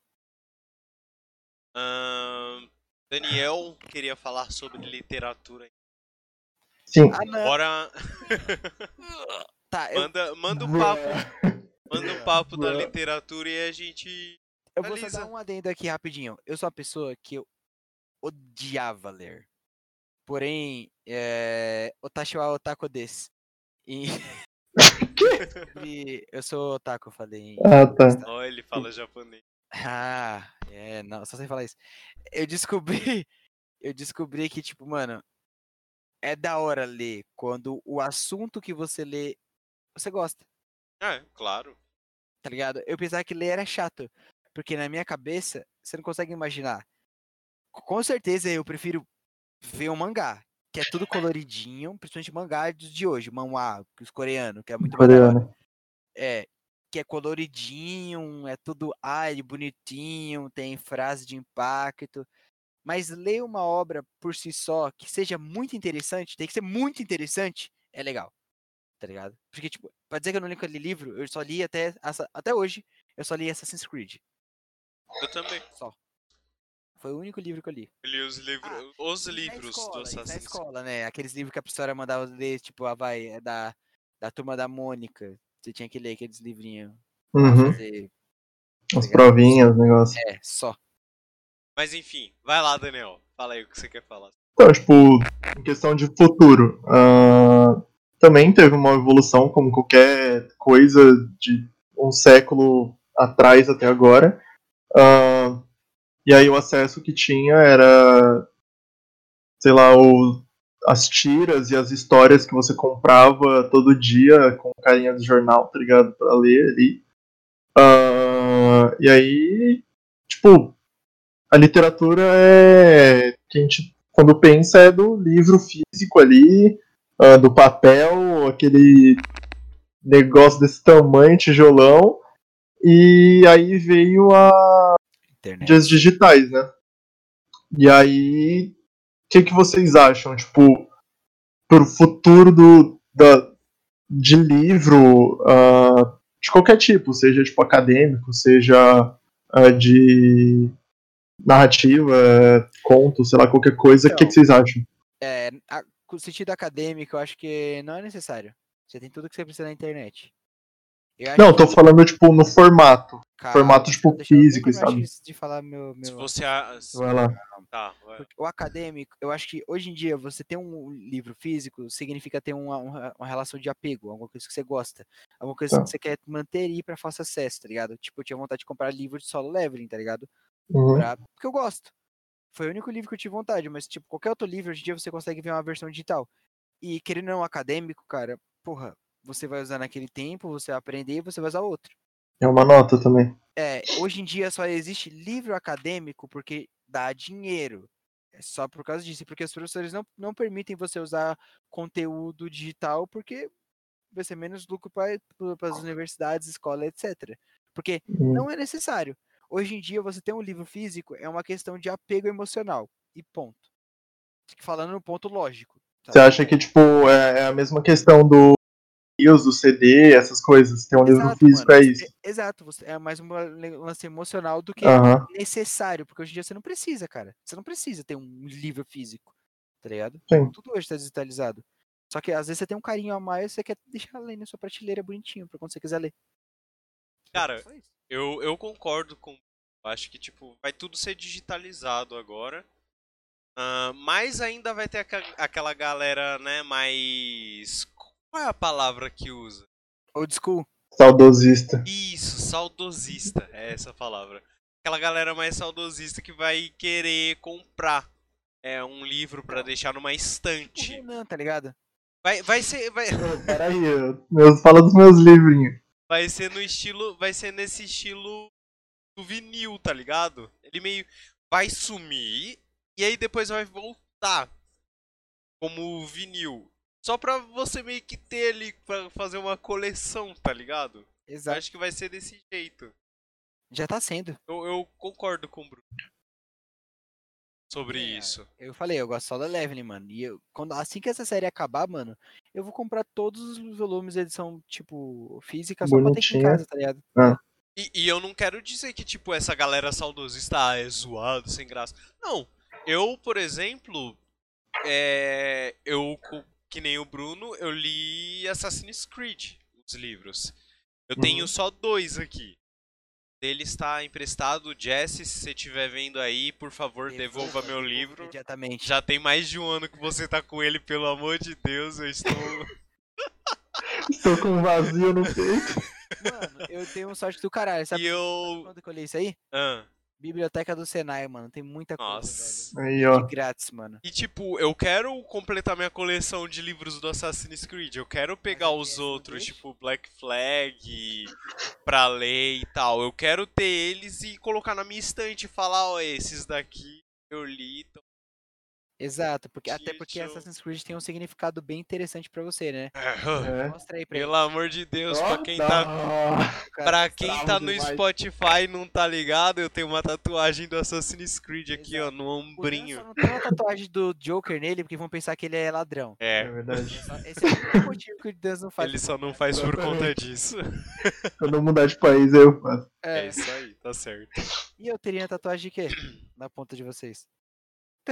Ahn, Daniel queria falar sobre literatura. sim. Ah, não. Bora. Tá, eu, manda, manda um papo. Manda um papo da literatura e a gente. eu vou só dar um adendo aqui rapidinho. Eu sou uma pessoa que eu odiava ler. Porém, é... Otashi wa otaku desu. E... e eu sou otaku, eu falei. em Ah, tá. Ó, ele fala japonês. Ah, é, não, só sei falar isso. Eu descobri, eu descobri que, tipo, mano, é da hora ler quando o assunto que você lê você gosta, É, claro. tá ligado? Eu pensava que ler era chato, porque na minha cabeça, você não consegue imaginar. Com certeza eu prefiro ver um mangá, que é tudo coloridinho, principalmente mangá de hoje, manhwa, os coreano, que é muito. Coreano. É, que é coloridinho, é tudo ai, bonitinho, tem frase de impacto. Mas ler uma obra por si só que seja muito interessante, tem que ser muito interessante, é legal. Tá ligado? Porque, tipo, pra dizer que eu não li aquele livro, eu só li até, até hoje, eu só li Assassin's Creed. Eu também. Só. Foi o único livro que eu li. Eu li os livros, Ah, os na livros escola, do na Assassin's Creed. escola, né? Aqueles livros que a professora mandava ler, tipo, a vai, é da, da turma da Mônica. Você tinha que ler aqueles livrinhos pra Uhum. fazer. As ligado? provinhas, o negócio. É, só. Mas enfim, vai lá, Daniel. Fala aí o que você quer falar. Então, tipo, em questão de futuro, ah, também teve uma evolução como qualquer coisa de um século atrás até agora. Ah, e aí o acesso que tinha era, sei lá, o, as tiras e as histórias que você comprava todo dia com carinha de jornal, tá ligado? Pra ler ali. Ah, e aí, tipo, a literatura é. que a gente, quando pensa, é do livro físico ali, ah, do papel, aquele negócio desse tamanho, tijolão. E aí veio a Internet. mídias digitais, né? E aí, que, que vocês acham? Tipo, pro futuro do, da, de livro, ah, de qualquer tipo, seja tipo acadêmico, seja ah, de narrativa, conto, sei lá, qualquer coisa, o que, que vocês acham? É, a- com o sentido acadêmico, eu acho que não é necessário. Você tem tudo que você precisa na internet. Não, tô que, falando, tipo, no formato. cara, formato, tipo, deixa eu- deixa eu físico, sabe? de- de falar meu, Se meu, você. se- Vai lá. Tá, vai. O acadêmico, eu acho que hoje em dia você ter um livro físico significa ter uma, uma, uma relação de apego, alguma coisa que você gosta, alguma coisa Tá. que você quer manter e ir pra fácil acesso, tá ligado? Tipo, eu tinha vontade de comprar livro de solo leveling, tá ligado? Uhum. Pra- porque eu gosto. Foi o único livro que eu tive vontade, mas tipo, qualquer outro livro hoje em dia você consegue ver uma versão digital. E querendo ou não acadêmico, cara, porra, você vai usar naquele tempo, você vai aprender e você vai usar outro. É uma nota também. É, hoje em dia só existe livro acadêmico porque dá dinheiro. É só por causa disso. Porque os professores não, não permitem você usar conteúdo digital porque vai ser menos lucro para as universidades, escola, etc. Porque Hum. não é necessário. Hoje em dia, você ter um livro físico é uma questão de apego emocional. E ponto. Falando no ponto lógico. Você sabe? acha que, tipo, é, é a mesma questão do news, do CD, essas coisas? Ter um livro Exato, físico mano, é isso. Exato, você- é mais um lance emocional do que necessário, porque hoje em dia você não precisa, cara. Você não precisa ter um livro físico, tá ligado? Sim. Tudo hoje tá digitalizado. Só que às vezes você tem um carinho a mais, você quer deixar ali na sua prateleira bonitinho pra quando você quiser ler. Cara. Eu, eu concordo com. eu Acho que, tipo, vai tudo ser digitalizado agora. Ah, mas ainda vai ter aca- aquela galera, né, mais. Qual é a palavra que usa? Old school. Saudosista. Isso, saudosista. É essa a palavra. Aquela galera mais saudosista que vai querer comprar é, um livro pra deixar numa estante. Renan, tá ligado? Vai, vai ser. Vai, Peraí, eu- fala dos meus livrinhos. vai ser no estilo. Vai ser nesse estilo do vinil, tá ligado? Ele meio vai sumir e aí depois vai voltar como vinil. Só pra você meio que ter ali pra fazer uma coleção, tá ligado? Eu Exato. acho que vai ser desse jeito. Já tá sendo. Eu, eu concordo com o Bruno sobre É, isso. Eu falei, eu gosto só da Leveling, mano. E eu, quando, assim que essa série acabar, mano, eu vou comprar todos os volumes de edição, tipo, física, só pra ter aqui em Bonitinha. casa, tá ligado? E, e eu não quero dizer que, tipo, essa galera saudosista ah, é zoado, sem graça. Não. Eu, por exemplo, é, eu, que nem o Bruno, eu li Assassin's Creed, os livros. Eu tenho Uhum. só dois aqui. Ele está emprestado, Jesse, se você estiver vendo aí, por favor, devolva meu livro. Imediatamente. Já tem mais de um ano que você tá com ele, pelo amor de Deus, eu estou... Estou com um vazio no peito. Mano, eu tenho sorte do caralho. Sabe e eu... quando que eu li isso aí? Ah, Biblioteca do Senai, mano. Tem muita coisa, Nossa. Aí, ó. De grátis, mano. E tipo, eu quero completar minha coleção de livros do Assassin's Creed. Eu quero pegar Mas os esse outros, tipo Black Flag, pra ler e tal. Eu quero ter eles e colocar na minha estante e falar, ó, esses daqui eu li. Então... Exato, porque, até porque. Assassin's Creed tem um significado bem interessante pra você, né? É. Mostra aí pra ele. Pelo amor de Deus, pra Ó, quem tá. Pra quem tá no demais. Spotify e não tá ligado, eu tenho uma tatuagem do Assassin's Creed aqui, ó, Exato. no O Dan só ombrinho. não tem uma tatuagem do Joker nele, porque vão pensar que ele é ladrão. É É, verdade. Esse é o único motivo que o Dan não faz. ele só não faz por conta disso. Quando eu mudar de país, aí eu faço. É É. isso aí, tá certo. E eu teria tatuagem de quê? Na ponta de vocês.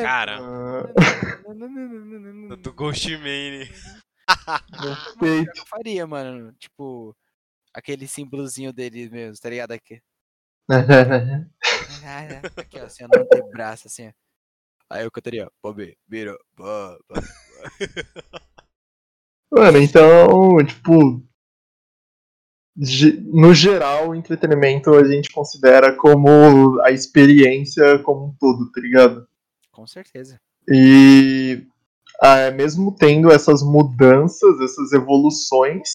Cara, Ah, do Ghostman. no peito. Eu faria, mano. Tipo, aquele símbolozinho dele mesmo, tá ligado? Aqui, aqui ó, assim, ó, no antebraço, assim, ó. Aí eu cantaria, Bob, vira, Bob. Mano, então, tipo. No geral, o entretenimento a gente considera como a experiência como um todo, tá ligado? Com certeza. E ah, mesmo tendo essas mudanças, essas evoluções,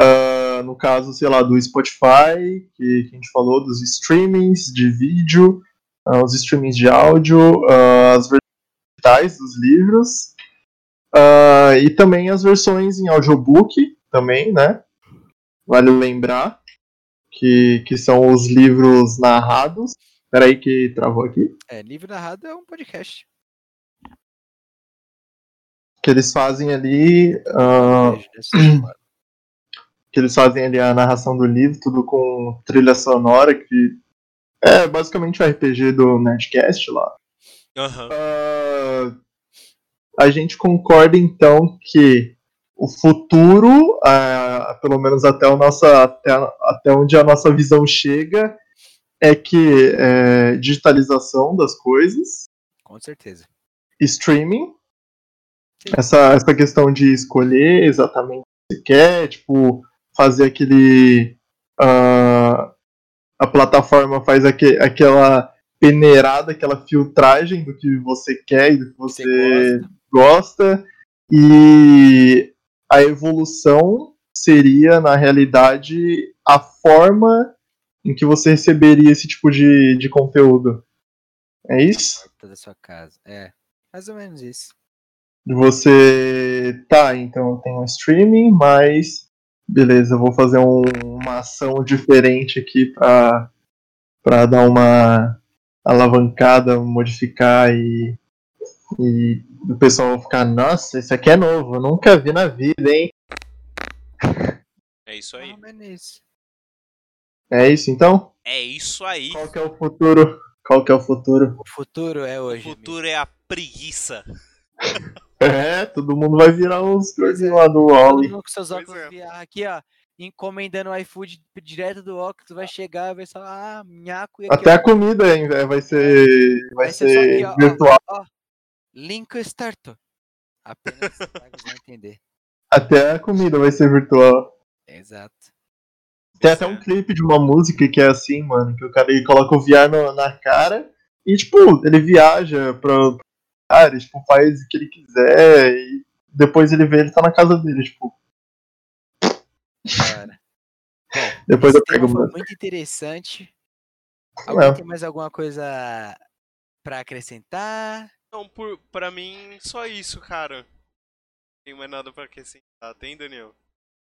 ah, no caso, sei lá, do Spotify, que, que a gente falou, dos streamings de vídeo, ah, os streamings de áudio, ah, as versões digitais dos livros, e também as versões em audiobook, também, né? Vale lembrar que, que são os livros narrados. Peraí que travou aqui. É, livro narrado é um podcast. Que eles fazem ali. mano. que eles fazem ali a narração do livro, tudo com trilha sonora, que é basicamente o RPG do Nerdcast lá. Aham. Ah, a gente concorda então que o futuro, ah, pelo menos até, o nossa, até, até onde a nossa visão chega, é que é, digitalização das coisas, Com certeza. streaming, Sim. essa, essa questão de escolher exatamente o que você quer, tipo, fazer aquele. ah, a plataforma faz aque, aquela peneirada, aquela filtragem do que você quer e do que Você você gosta. gosta, e a evolução seria, na realidade, a forma em que você receberia esse tipo de, de conteúdo. É isso? Da sua casa. É. Mais ou menos isso. Você. Tá, então eu tenho um streaming, mas. Beleza, eu vou fazer um- uma ação diferente aqui pra, pra dar uma alavancada, modificar e. E o pessoal ficar, nossa, isso aqui é novo, eu nunca vi na vida, hein? É isso aí. Isso. É isso então? É isso aí. Qual que é o futuro? Qual que é o futuro? O futuro é O hoje. futuro é a preguiça. É, todo mundo vai virar os Pois é. coisinhos lá do Todo Wally. mundo com seus óculos é. VR aqui, ó. Encomendando o iFood direto do óculos, vai chegar, vai falar, ah, minhaco. Aqui, Até ó, a comida hein, vai vai ser. Vai, Vai ser ser aqui, ó, ó. virtual. link start. Apenas pagos vão entender. Até a comida vai ser virtual. Exato. Tem até um clipe de uma música que é assim, mano, que o cara ele coloca o VR no- na cara e, tipo, ele viaja pra cara, tipo, faz o que ele quiser e depois ele vê ele tá na casa dele, tipo, Da hora. Bom, depois eu pego mano. muito interessante. Alguém É. tem mais alguma coisa pra acrescentar? Não, por, pra mim, só isso, cara. Não tem mais nada pra acrescentar. Tem, Daniel?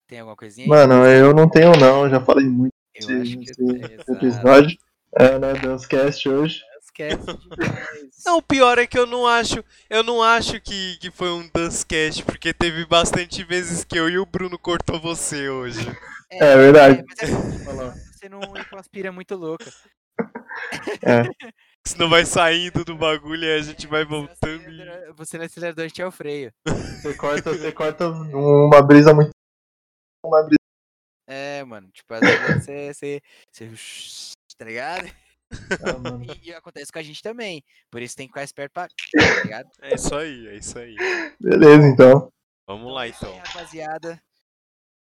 Tem alguma coisinha? aí? Mano, eu não tenho não, já falei muito eu acho que nesse exato. episódio. É, né, Dancecast hoje. Não, o pior é que eu não acho. Eu não acho que, que foi um Dancecast, porque teve bastante vezes que eu e o Bruno cortou você hoje. É verdade. mas é você não uma aspira muito louca. Senão vai saindo do bagulho e a gente vai Você voltando. no E... acelerador- Você no acelerador a gente é o freio. Você corta, você corta uma brisa muito. Uma brisa. É, mano. Tipo, às vezes você, você, você. Tá ligado? Ah. E, e acontece com a gente também. Por isso tem que ficar esperto pra. Tá ligado? É isso aí, é isso aí. Beleza, então. Vamos lá é isso aí, então. rapaziada.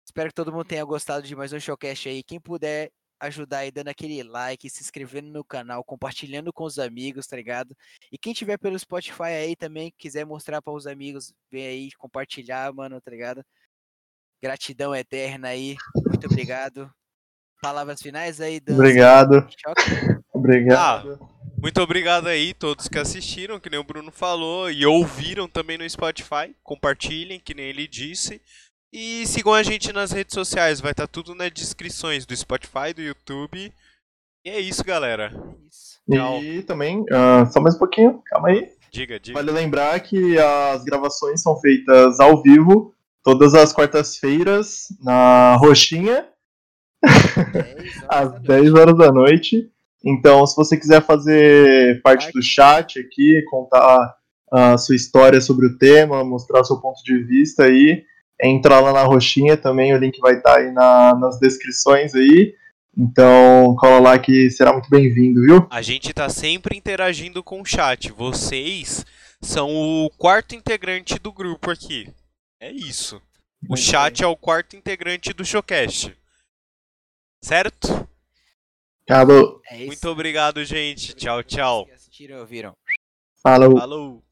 Espero que todo mundo tenha gostado de mais um showcast aí. Quem puder, ajudar aí dando aquele like, se inscrevendo no canal, compartilhando com os amigos, tá ligado? E quem tiver pelo Spotify aí também, quiser mostrar para os amigos, vem aí compartilhar, mano, tá ligado? Gratidão eterna aí. Muito obrigado. Palavras finais aí, Dan. Obrigado. Obrigado. Muito obrigado aí todos que assistiram, que nem o Bruno falou, e ouviram também no Spotify. Compartilhem, que nem ele disse. E sigam a gente nas redes sociais, vai estar tudo nas descrições do Spotify, do YouTube. E é isso, galera. Isso. E também, ah, só mais um pouquinho, calma aí. Diga, diga. Vale lembrar que as gravações são feitas ao vivo, todas as quartas-feiras, na Roxinha, 10 horas às da 10 horas da noite. Então, se você quiser fazer parte do chat aqui, contar a sua história sobre o tema, mostrar seu ponto de vista aí, entra lá na roxinha também, o link vai estar aí na- nas descrições aí. Então, cola lá que será muito bem-vindo, viu? A gente tá sempre interagindo com o chat. Vocês são o quarto integrante do grupo aqui. É isso. O chat é o quarto integrante do Showcast. Certo? Acabou. É isso. Muito obrigado, gente. Tchau, tchau. Assistiram ouviram. Falou. Falou.